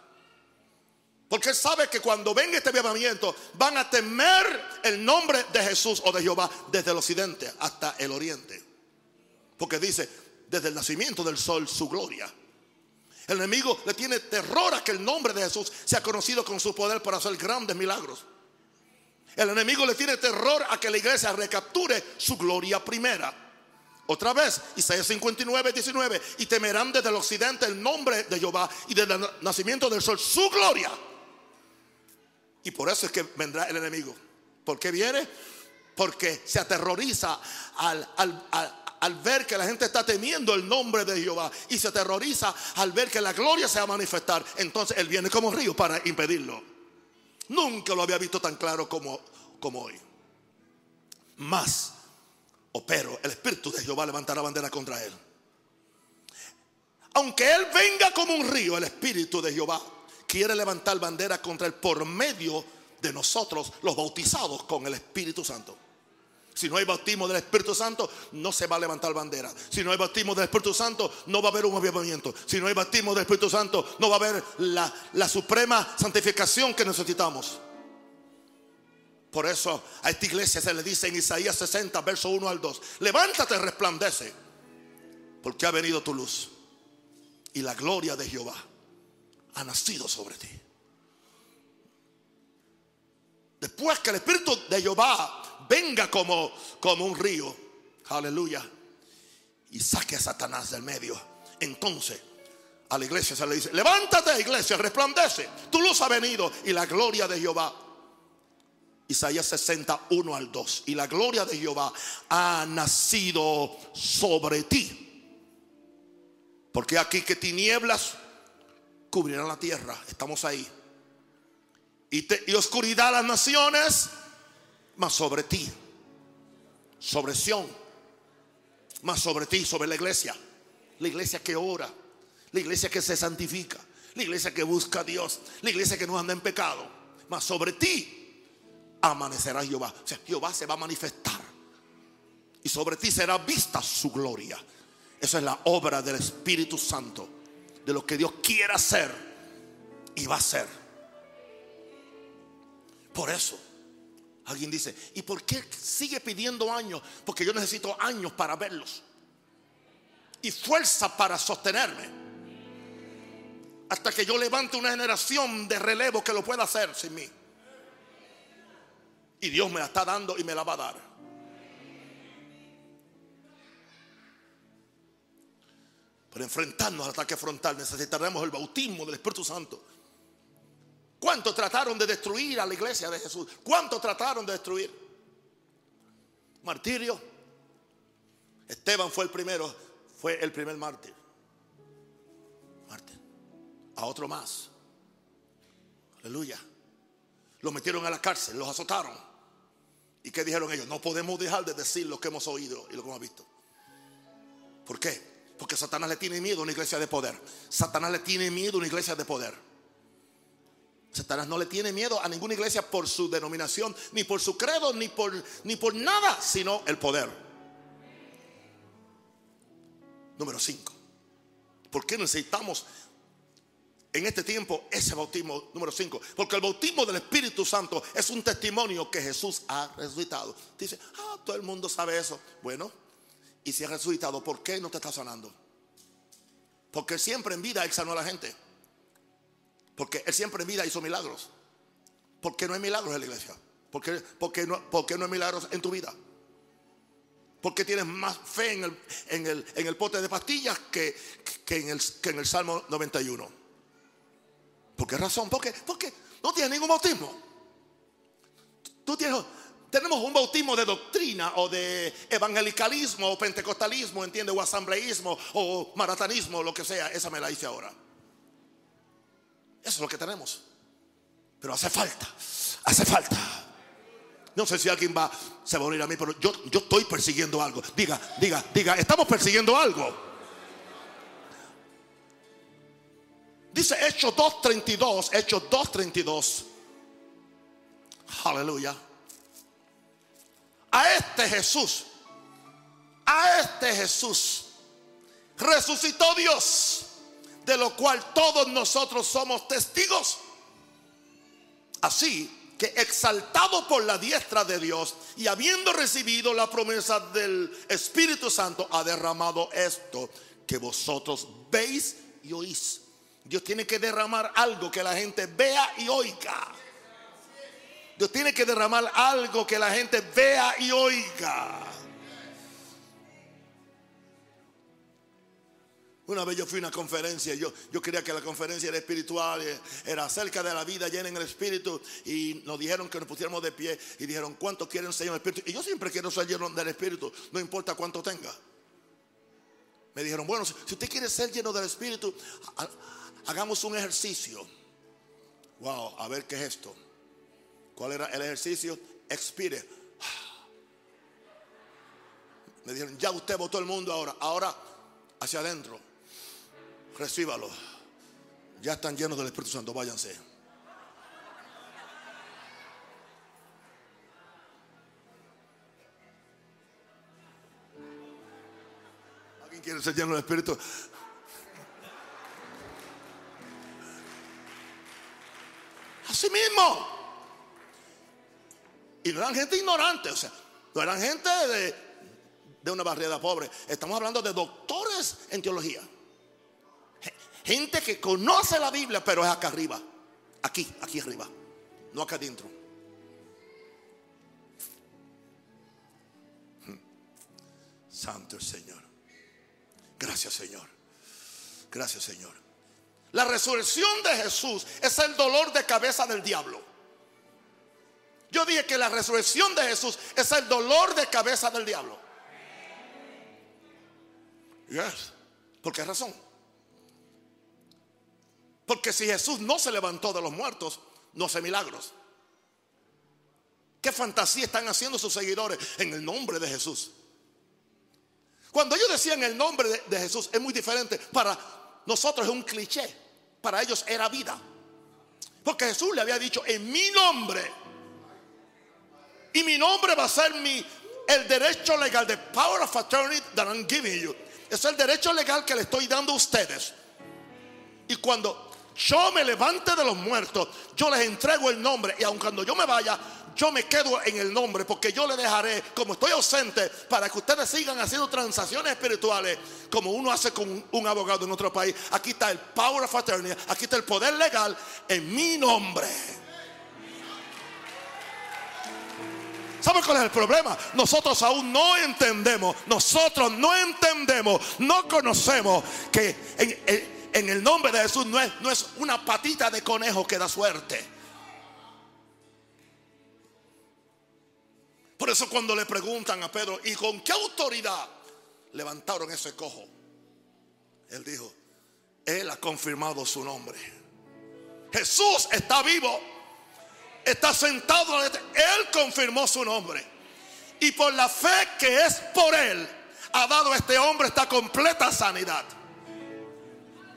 Porque él sabe que cuando venga este avivamiento van a temer el nombre de Jesús o de Jehová desde el occidente hasta el oriente. Porque dice, desde el nacimiento del sol su gloria. El enemigo le tiene terror a que el nombre de Jesús sea conocido con su poder para hacer grandes milagros. El enemigo le tiene terror a que la iglesia recapture su gloria primera. Otra vez, Isaías 59, 19. Y temerán desde el occidente el nombre de Jehová y desde el nacimiento del sol su gloria. Y por eso es que vendrá el enemigo. ¿Por qué viene? Porque se aterroriza al, al, ver que la gente está temiendo el nombre de Jehová y se aterroriza al ver que la gloria se va a manifestar. Entonces Él viene como río para impedirlo. Nunca lo había visto tan claro como, como hoy. Más, o pero, el Espíritu de Jehová levantará bandera contra Él. Aunque Él venga como un río, el Espíritu de Jehová quiere levantar bandera contra Él por medio de nosotros, los bautizados con el Espíritu Santo. Si no hay bautismo del Espíritu Santo, no se va a levantar bandera. Si no hay bautismo del Espíritu Santo, no va a haber un avivamiento. Si no hay bautismo del Espíritu Santo, no va a haber la, la suprema santificación que necesitamos. Por eso a esta iglesia se le dice en Isaías 60, verso 1 al 2, levántate, resplandece, porque ha venido tu luz y la gloria de Jehová ha nacido sobre ti. Después que el Espíritu de Jehová venga como, como un río, aleluya, y saque a Satanás del medio, entonces a la iglesia se le dice, levántate iglesia, resplandece, tu luz ha venido y la gloria de Jehová. Isaías 61 al 2, y la gloria de Jehová ha nacido sobre ti. Porque aquí que tinieblas cubrirán la tierra, estamos ahí. Y, oscuridad a las naciones, más sobre ti, sobre Sión, más sobre ti, sobre la iglesia, la iglesia que ora, la iglesia que se santifica, la iglesia que busca a Dios, la iglesia que no anda en pecado, más sobre ti amanecerá Jehová. O sea, Jehová se va a manifestar y sobre ti será vista su gloria. Esa es la obra del Espíritu Santo, de lo que Dios quiere hacer y va a hacer. Por eso, alguien dice, ¿y por qué sigue pidiendo años? Porque yo necesito años para verlos. Y fuerza para sostenerme. Hasta que yo levante una generación de relevo que lo pueda hacer sin mí. Y Dios me la está dando y me la va a dar. Para enfrentarnos al ataque frontal necesitaremos el bautismo del Espíritu Santo. ¿Cuántos trataron de destruir a la iglesia de Jesús? ¿Cuántos trataron de destruir? Martirio. Esteban fue el primero, fue el primer mártir. Mártir. A otro más. Aleluya. Lo metieron a la cárcel, los azotaron. ¿Y qué dijeron ellos? No podemos dejar de decir lo que hemos oído y lo que hemos visto. ¿Por qué? Porque Satanás le tiene miedo a una iglesia de poder. Satanás le tiene miedo a una iglesia de poder. Satanás no le tiene miedo a ninguna iglesia por su denominación, ni por su credo, ni por, ni por nada, sino el poder. Número 5. ¿Por qué necesitamos en este tiempo ese bautismo número 5? Porque el bautismo del Espíritu Santo es un testimonio que Jesús ha resucitado. Dice, ah, todo el mundo sabe eso. Bueno, y si ha resucitado, ¿por qué no te está sanando? Porque siempre en vida Él sanó a la gente. Porque Él siempre en vida hizo milagros. ¿Por qué no hay milagros en la iglesia? ¿Por qué, no, no hay milagros en tu vida? ¿Por qué tienes más fe en el, en el, en el pote de pastillas que, en el, que en el Salmo 91? ¿Por qué razón? Porque, porque no tienes ningún bautismo. Tú tienes, tenemos un bautismo de doctrina o de evangelicalismo o pentecostalismo, entiende, o asambleísmo o maratanismo, lo que sea. Esa me la hice ahora. Eso es lo que tenemos. Pero hace falta, hace falta. No sé si alguien va, se va a unir a mí, pero yo, yo estoy persiguiendo algo. Diga, diga, diga, estamos persiguiendo algo. Dice Hechos 2.32, Hechos 2.32. Aleluya. A este Jesús, a este Jesús, resucitó Dios de lo cual todos nosotros somos testigos. Así que exaltado por la diestra de Dios y habiendo recibido la promesa del Espíritu Santo, ha derramado esto que vosotros veis y oís. Dios tiene que derramar algo que la gente vea y oiga. Dios tiene que derramar algo que la gente vea y oiga. Una vez yo fui a una conferencia, yo, yo creía que la conferencia era espiritual, eh, era acerca de la vida llena en el Espíritu y nos dijeron que nos pusiéramos de pie y dijeron, ¿cuánto quieren ser llenos del Espíritu? Y yo siempre quiero ser lleno del Espíritu, no importa cuánto tenga. Me dijeron, bueno, si usted quiere ser lleno del Espíritu, hagamos un ejercicio. Wow, a ver qué es esto. ¿Cuál era el ejercicio? Expire. Me dijeron, ya usted votó el mundo ahora, ahora hacia adentro recíbalo. Ya están llenos del Espíritu Santo, váyanse. ¿Alguien quiere ser lleno del Espíritu? Así mismo. Y no eran gente ignorante, o sea, no eran gente de, de una barriada pobre. Estamos hablando de doctores en teología. Gente que conoce la Biblia, pero es acá arriba. Aquí, aquí arriba. No acá adentro. Hmm. Santo el Señor. Gracias Señor. Gracias Señor. La resurrección de Jesús es el dolor de cabeza del diablo. Yo dije que la resurrección de Jesús es el dolor de cabeza del diablo. Yes. ¿Por qué razón? Porque si Jesús no se levantó de los muertos, no hace milagros. ¿Qué fantasía están haciendo sus seguidores en el nombre de Jesús? Cuando ellos decían el nombre de, Jesús es muy diferente. Para nosotros es un cliché. Para ellos era vida. Porque Jesús le había dicho en mi nombre. Y mi nombre va a ser mi el derecho legal, the power of attorney that I'm giving you. Es el derecho legal que le estoy dando a ustedes. Y cuando yo me levante de los muertos, yo les entrego el nombre y aun cuando yo me vaya, yo me quedo en el nombre porque yo le dejaré, como estoy ausente, para que ustedes sigan haciendo transacciones espirituales como uno hace con un abogado en otro país. Aquí está el power of attorney, aquí está el poder legal en mi nombre. ¿Sabe cuál es el problema? Nosotros aún no entendemos, nosotros no entendemos, no conocemos que en, en el nombre de Jesús no es, no es una patita de conejo que da suerte. Por eso cuando le preguntan a Pedro, ¿y con qué autoridad levantaron ese cojo? Él dijo, Él ha confirmado su nombre. Jesús está vivo, está sentado, Él confirmó su nombre. Y por la fe que es por Él, ha dado a este hombre esta completa sanidad.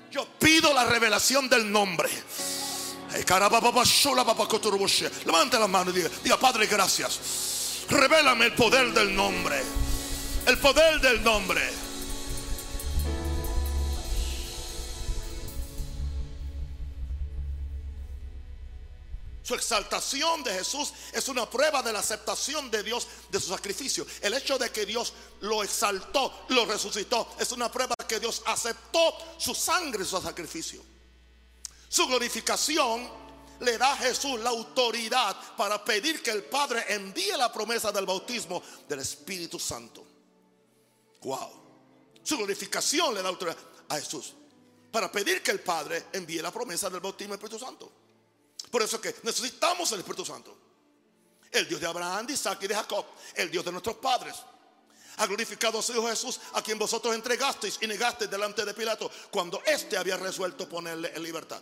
Yo pido la revelación del nombre. Levante la mano y diga, diga, Padre, gracias. Revélame el poder del nombre. El poder del nombre. Su exaltación de Jesús es una prueba de la aceptación de Dios de su sacrificio. El hecho de que Dios lo exaltó, lo resucitó, es una prueba que Dios aceptó su sangre, su sacrificio. Su glorificación le da a Jesús la autoridad para pedir que el Padre envíe la promesa del bautismo del Espíritu Santo. Wow. Su glorificación le da autoridad a Jesús para pedir que el Padre envíe la promesa del bautismo del Espíritu Santo. Por eso que necesitamos el Espíritu Santo. El Dios de Abraham, de Isaac y de Jacob. El Dios de nuestros padres. Ha glorificado a su Hijo Jesús, a quien vosotros entregasteis y negasteis delante de Pilato, cuando éste había resuelto ponerle en libertad.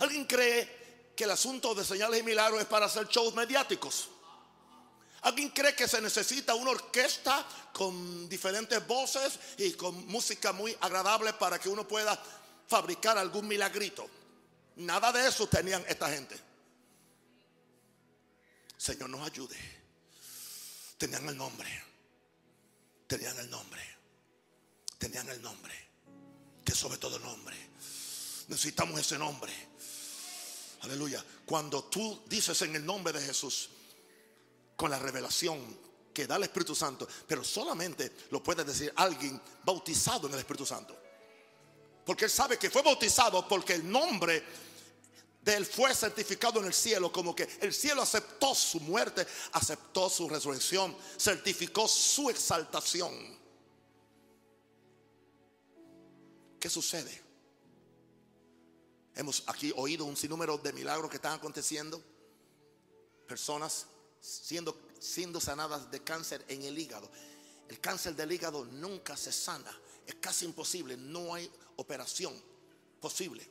¿Alguien cree que el asunto de señales y milagros es para hacer shows mediáticos? ¿Alguien cree que se necesita una orquesta con diferentes voces y con música muy agradable para que uno pueda fabricar algún milagrito? Nada de eso tenían esta gente. Señor nos ayude. Tenían el nombre. Tenían el nombre. Tenían el nombre. Que sobre todo el nombre. Necesitamos ese nombre. Aleluya. Cuando tú dices en el nombre de Jesús, con la revelación que da el Espíritu Santo, pero solamente lo puede decir alguien bautizado en el Espíritu Santo. Porque él sabe que fue bautizado porque el nombre de él fue certificado en el cielo, como que el cielo aceptó su muerte, aceptó su resurrección, certificó su exaltación. ¿qué sucede? Hemos aquí oído un sinnúmero de milagros que están aconteciendo. Personas siendo, siendo sanadas de cáncer en el hígado. El cáncer del hígado nunca se sana. Es casi imposible. No hay operación posible.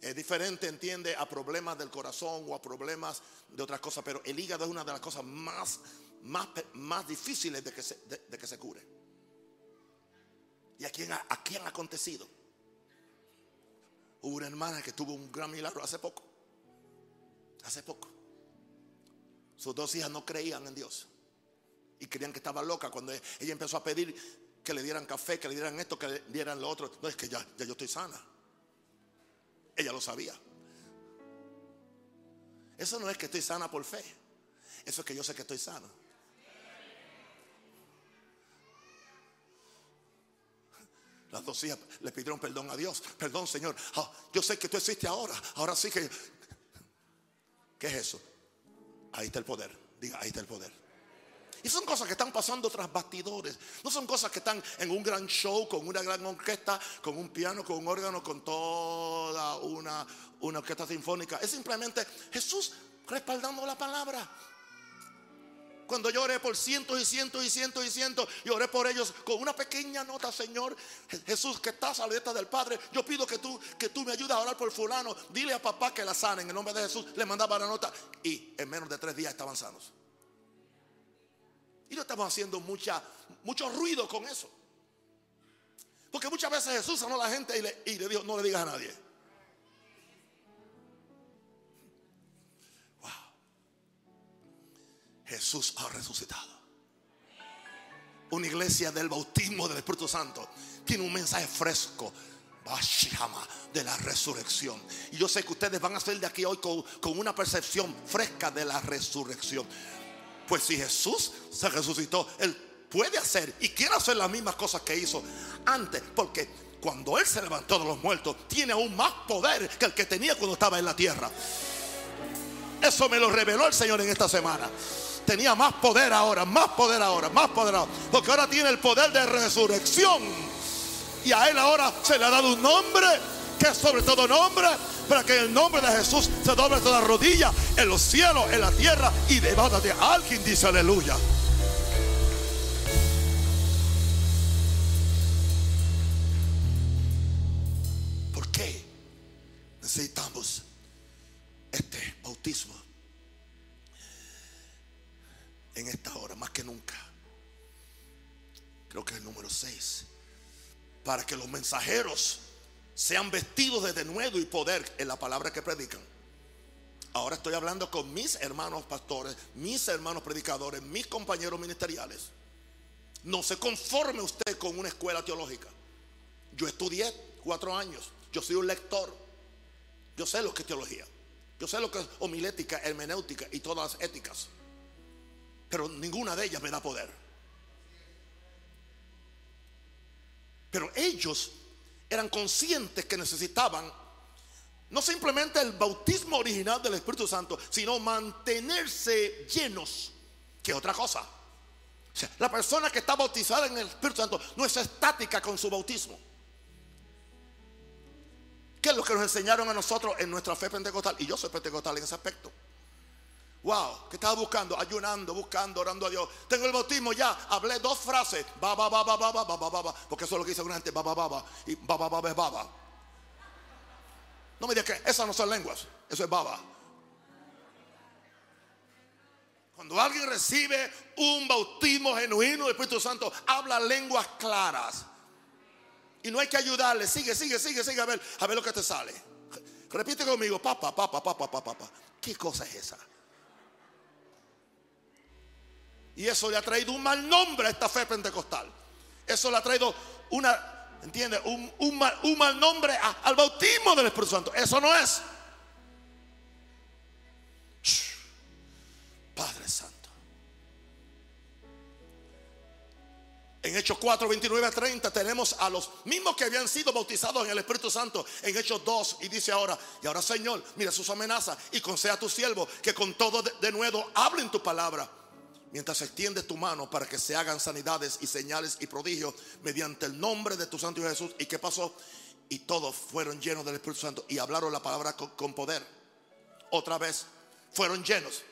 Es diferente, entiende, a problemas del corazón o a problemas de otras cosas, pero el hígado es una de las cosas más, más, más difíciles de que, se, de, que se cure. ¿Y a quién, a quién ha acontecido? Hubo una hermana que tuvo un gran milagro hace poco. Hace poco. Sus dos hijas no creían en Dios. Y creían que estaba loca cuando ella empezó a pedir que le dieran café, que le dieran esto, que le dieran lo otro. No, es que ya, ya yo estoy sana. Ella lo sabía. Eso no es que estoy sana por fe. Eso es que yo sé que estoy sana. Las dos hijas le pidieron perdón a Dios. Perdón, Señor. Ah, yo sé que tú existes ahora. Ahora sí que... ¿Qué es eso? Ahí está el poder. Diga, ahí está el poder. Y son cosas que están pasando tras bastidores. No son cosas que están en un gran show, con una gran orquesta, con un piano, con un órgano, con toda una, una orquesta sinfónica. Es simplemente Jesús respaldando la palabra. Cuando yo oré por cientos y cientos y cientos y cientos y oré por ellos con una pequeña nota, Señor Jesús, que estás a la dieta del Padre, yo pido que tú, que tú me ayudes a orar por fulano. Dile a papá que la sane en el nombre de Jesús. Le mandaba la nota y en menos de tres días estaban sanos. Y no estamos haciendo mucha, mucho ruido con eso. Porque muchas veces Jesús sanó a la gente y le, y le dijo, no le digas a nadie. Jesús ha resucitado. Una iglesia del bautismo del Espíritu Santo tiene un mensaje fresco de la resurrección. Y yo sé que ustedes van a salir de aquí hoy con, con una percepción fresca de la resurrección. Pues si Jesús se resucitó, Él puede hacer y quiere hacer las mismas cosas que hizo antes. Porque cuando Él se levantó de los muertos, tiene aún más poder que el que tenía cuando estaba en la tierra. Eso me lo reveló el Señor en esta semana. Tenía más poder ahora, más poder ahora, más poder ahora. Porque ahora tiene el poder de resurrección. Y a Él ahora se le ha dado un nombre que es sobre todo nombre, para que en el nombre de Jesús se doble toda rodilla en los cielos, en la tierra y debajo de alguien dice aleluya. ¿Por qué necesitamos este bautismo en esta hora más que nunca? Creo que es el número 6. Para que los mensajeros sean vestidos de denuedo y poder en la palabra que predican. Ahora estoy hablando con mis hermanos pastores, mis hermanos predicadores, mis compañeros ministeriales. No se conforme usted con una escuela teológica. Yo estudié cuatro años. Yo soy un lector. Yo sé lo que es teología. Yo sé lo que es homilética, hermenéutica y todas las éticas. Pero ninguna de ellas me da poder. Pero ellos eran conscientes que necesitaban no simplemente el bautismo original del Espíritu Santo, sino mantenerse llenos, que otra cosa. la persona que está bautizada en el Espíritu Santo no es estática con su bautismo. ¿Qué es lo que nos enseñaron a nosotros en nuestra fe pentecostal? Y yo soy pentecostal en ese aspecto. Wow, ¿qué estaba buscando? Ayunando, buscando, orando a Dios. Tengo el bautismo ya. Hablé dos frases. Ba, ba, ba, ba, ba, ba, ba. Porque eso es lo que dice una gente. Ba, ba, ba. Y ba, ba, ba, ba, ba, No me digas que esas no son lenguas. Eso es baba. Cuando alguien recibe un bautismo genuino del Espíritu Santo, habla lenguas claras. Y no hay que ayudarle. Sigue, sigue, sigue, sigue a ver, a ver lo que te sale. Repite conmigo, papá, papá, papá, papá, papá. ¿Qué cosa es esa? Y eso le ha traído un mal nombre a esta fe pentecostal. Eso le ha traído una, ¿entiende? Un, mal, nombre al bautismo del Espíritu Santo. Eso no es. Padre Santo. En Hechos 4, 29 a 30 tenemos a los mismos que habían sido bautizados en el Espíritu Santo en Hechos 2 y dice ahora, y ahora Señor, mira sus amenazas y conceda a tu siervo que con todo de nuevo hablen tu palabra mientras extiende tu mano para que se hagan sanidades y señales y prodigios mediante el nombre de tu Santo Jesús. ¿Y qué pasó? Y todos fueron llenos del Espíritu Santo y hablaron la palabra con, con poder. Otra vez, fueron llenos.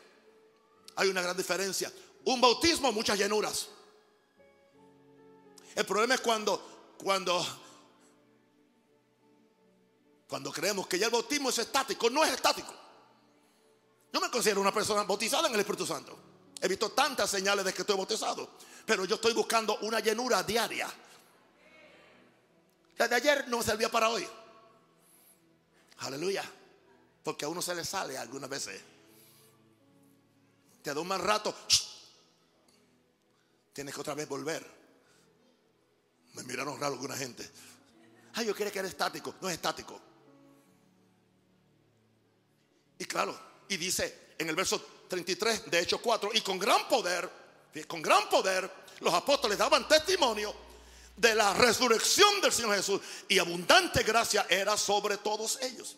Hay una gran diferencia. Un bautismo, muchas llenuras. El problema es cuando, cuando, cuando creemos que ya el bautismo es estático. No es estático. Yo me considero una persona bautizada en el Espíritu Santo. He visto tantas señales de que estoy bautizado. Pero yo estoy buscando una llenura diaria. La de ayer no servía para hoy. Aleluya. Porque a uno se le sale algunas veces. Te da un mal rato. Tienes que otra vez volver. Me miraron raro alguna gente. Ay, yo quería que era estático. No es estático. Y claro, y dice en el verso 33 de Hechos 4, y con gran poder, con gran poder, los apóstoles daban testimonio de la resurrección del Señor Jesús y abundante gracia era sobre todos ellos.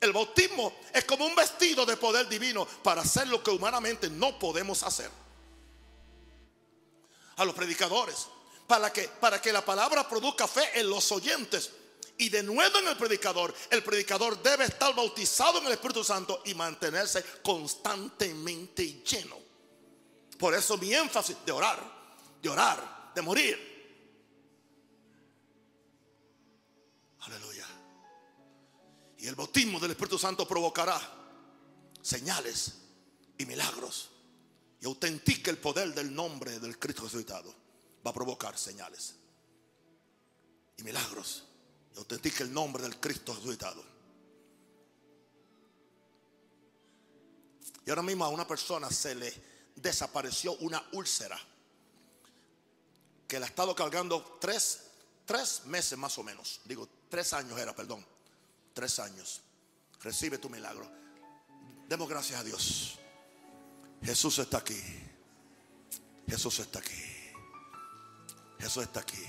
El bautismo es como un vestido de poder divino para hacer lo que humanamente no podemos hacer. A los predicadores, para que, para que la palabra produzca fe en los oyentes y de nuevo en el predicador, el predicador debe estar bautizado en el Espíritu Santo y mantenerse constantemente lleno. Por eso mi énfasis de orar, de orar, de morir. Aleluya. Y el bautismo del Espíritu Santo provocará señales y milagros. Y autentica el poder del nombre del Cristo resucitado. Va a provocar señales y milagros autentique el nombre del Cristo resucitado. Y ahora mismo a una persona se le desapareció una úlcera que la ha estado cargando tres, tres meses más o menos. Digo, tres años era, perdón. Tres años. Recibe tu milagro. Demos gracias a Dios. Jesús está aquí. Jesús está aquí. Jesús está aquí.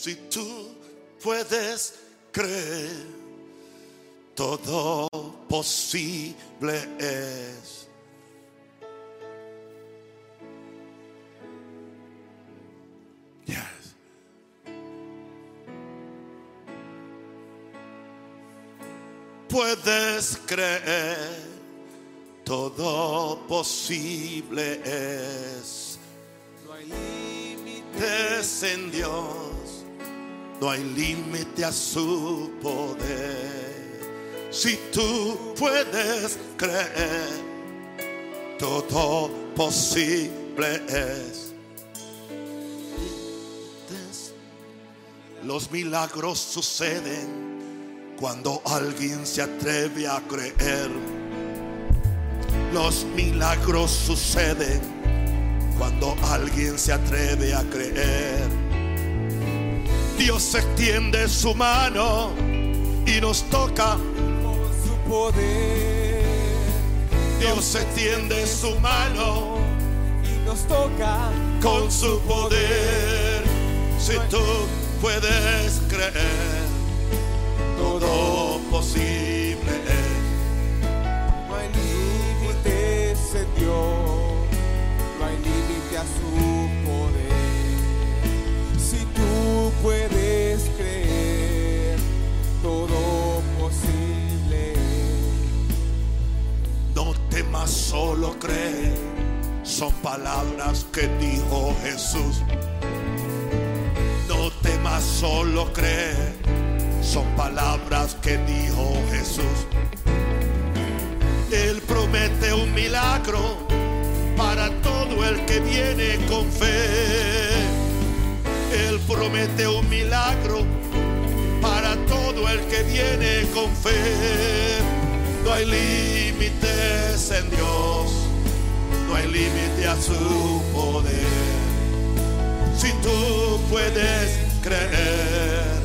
Si tú puedes creer, todo posible es. Yes. Puedes creer, todo posible es. No hay límites en Dios no hay límite a su poder. Si tú puedes creer, todo posible es. Los milagros suceden cuando alguien se atreve a creer. Los milagros suceden cuando alguien se atreve a creer. Dios extiende su mano y nos toca con su poder. Dios extiende su mano y nos toca con su poder. Si tú puedes creer, todo posible en Dios, no hay límite a su poder puedes creer, todo posible. No temas, solo cree. Son palabras que dijo Jesús. No temas, solo cree. Son palabras que dijo Jesús. Él promete un milagro para todo el que viene con fe él promete un milagro para todo el que viene con fe. No hay límites en Dios, no hay límite a su poder. Si tú puedes creer,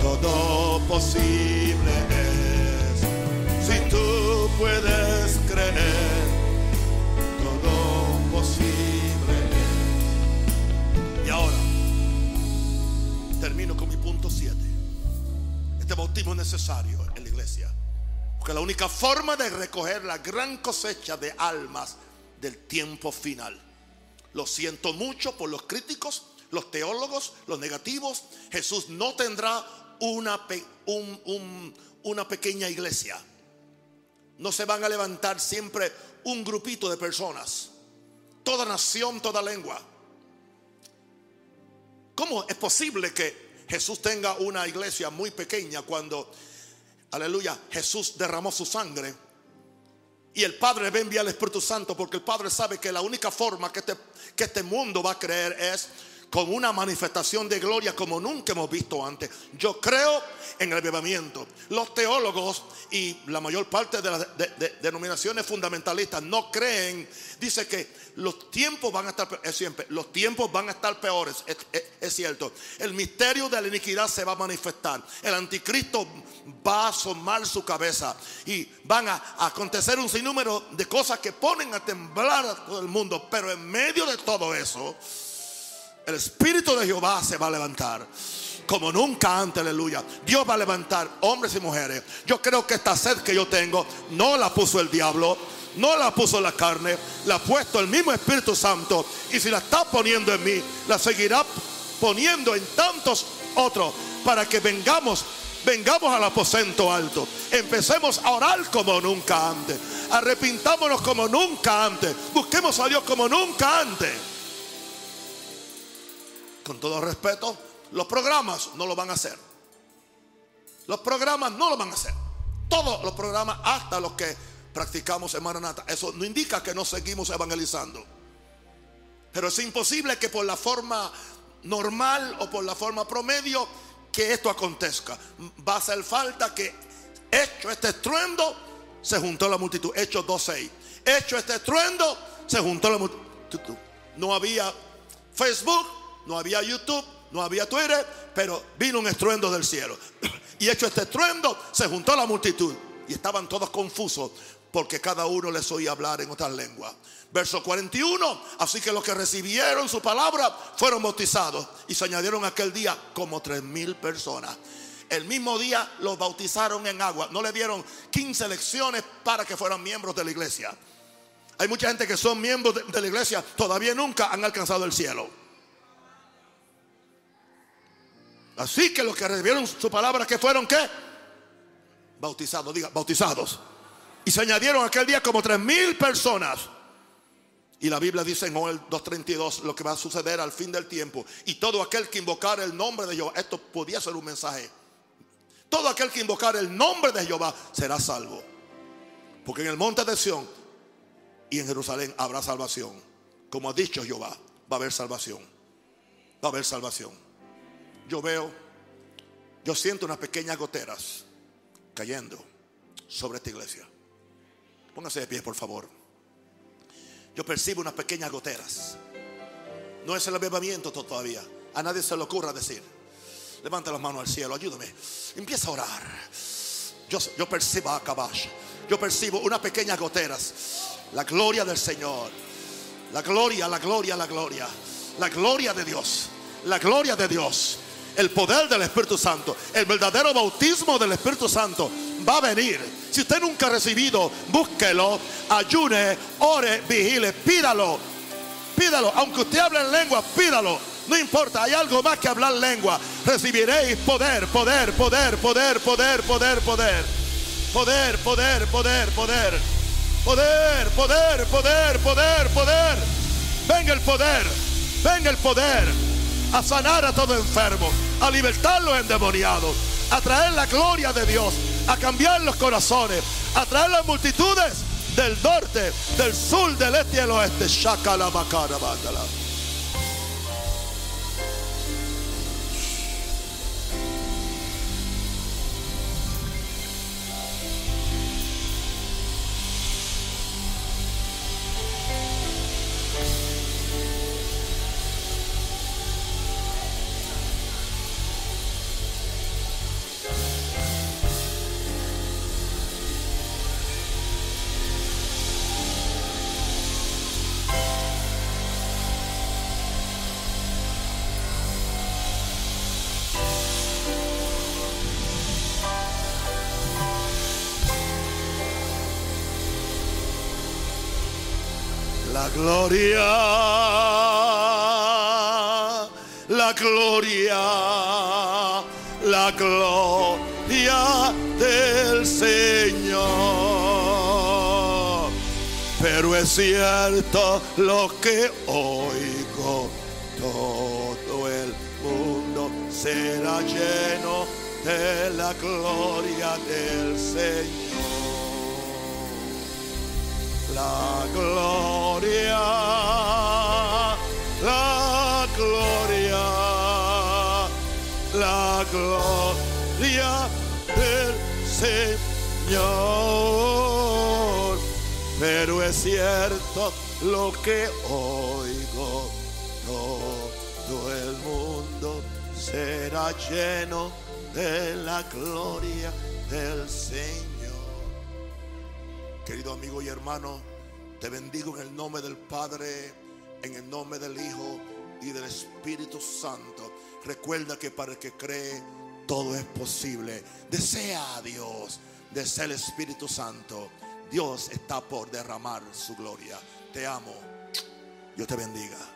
todo posible puedes creer termino con mi punto 7. Este bautismo es necesario en la iglesia. Porque la única forma de recoger la gran cosecha de almas del tiempo final. Lo siento mucho por los críticos, los teólogos, los negativos. Jesús no tendrá una, una pequeña iglesia. No se van a levantar siempre un grupito de personas. Toda nación, toda lengua. ¿Cómo es posible que Jesús tenga una iglesia muy pequeña cuando, aleluya, Jesús derramó su sangre? Y el Padre va a enviar al Espíritu Santo porque el Padre sabe que la única forma que este, que este mundo va a creer es con una manifestación de gloria como nunca hemos visto antes. Yo creo en el avivamiento. Los teólogos y la mayor parte de las denominaciones fundamentalistas no creen, dice que los tiempos van a estar, es siempre, los tiempos van a estar peores, es, cierto. El misterio de la iniquidad se va a manifestar. El anticristo va a asomar su cabeza y van a, acontecer un sinnúmero de cosas que ponen a temblar a todo el mundo. Pero en medio de todo eso, el Espíritu de Jehová se va a levantar como nunca antes, aleluya. Dios va a levantar hombres y mujeres. Yo creo que esta sed que yo tengo no la puso el diablo, no la puso la carne, la ha puesto el mismo Espíritu Santo. Y si la está poniendo en mí, la seguirá poniendo en tantos otros para que vengamos. Vengamos al aposento alto. Empecemos a orar como nunca antes. Arrepintámonos como nunca antes. Busquemos a Dios como nunca antes con todo respeto, los programas no lo van a hacer. Los programas no lo van a hacer. Todos los programas, hasta los que practicamos en Maranata. Eso no indica que no seguimos evangelizando. Pero es imposible que por la forma normal o por la forma promedio que esto acontezca. Va a hacer falta que hecho este estruendo, se juntó la multitud. Hecho 2.6. Hecho este estruendo, se juntó la multitud. No había Facebook, no había YouTube, no había Twitter, pero vino un estruendo del cielo. Y hecho este estruendo, se juntó la multitud y estaban todos confusos porque cada uno les oía hablar en otras lenguas. Verso 41, así que los que recibieron su palabra fueron bautizados y se añadieron aquel día como tres mil personas. El mismo día los bautizaron en agua. No le dieron 15 lecciones para que fueran miembros de la iglesia. Hay mucha gente que son miembros de, de la iglesia, todavía nunca han alcanzado el cielo. Así que los que recibieron su palabra, que fueron qué? Bautizados, diga, bautizados. Y se añadieron aquel día como tres mil personas. Y la Biblia dice en Joel 2.32 lo que va a suceder al fin del tiempo. Y todo aquel que invocar el nombre de Jehová, esto podía ser un mensaje. Todo aquel que invocar el nombre de Jehová será salvo. Porque en el monte de Sión y en Jerusalén habrá salvación. Como ha dicho Jehová, va a haber salvación. Va a haber salvación yo veo, yo siento unas pequeñas goteras cayendo sobre esta iglesia. Póngase de pie, por favor. Yo percibo unas pequeñas goteras. No es el avivamiento todavía. A nadie se le ocurra decir. Levanta las manos al cielo, ayúdame. Empieza a orar. Yo, yo percibo a caballo. Yo percibo unas pequeñas goteras. La gloria del Señor. La gloria, la gloria, la gloria. La gloria de Dios. La gloria de Dios el poder del Espíritu Santo, el verdadero bautismo del Espíritu Santo va a venir. Si usted nunca ha recibido, búsquelo, ayune, ore, vigile, pídalo, pídalo. Aunque usted hable en lengua, pídalo. No importa, hay algo más que hablar lengua. Recibiréis poder, poder, poder, poder, poder, poder, poder. Poder, poder, poder, poder. Poder, poder, poder, poder, poder. Venga el poder. Venga el poder a sanar a todo enfermo, a libertar los endemoniados, a traer la gloria de Dios, a cambiar los corazones, a traer las multitudes del norte, del sur, del este y del oeste. Gloria, la gloria, la gloria del Señor. Pero es cierto lo que oigo, todo el mundo será lleno de la gloria del Señor la gloria, la gloria, la gloria del Señor. Pero es cierto lo que oigo, todo el mundo será lleno de la gloria del Señor. Querido amigo y hermano, te bendigo en el nombre del Padre, en el nombre del Hijo y del Espíritu Santo. Recuerda que para el que cree todo es posible. Desea a Dios, desea el Espíritu Santo. Dios está por derramar su gloria. Te amo. Dios te bendiga.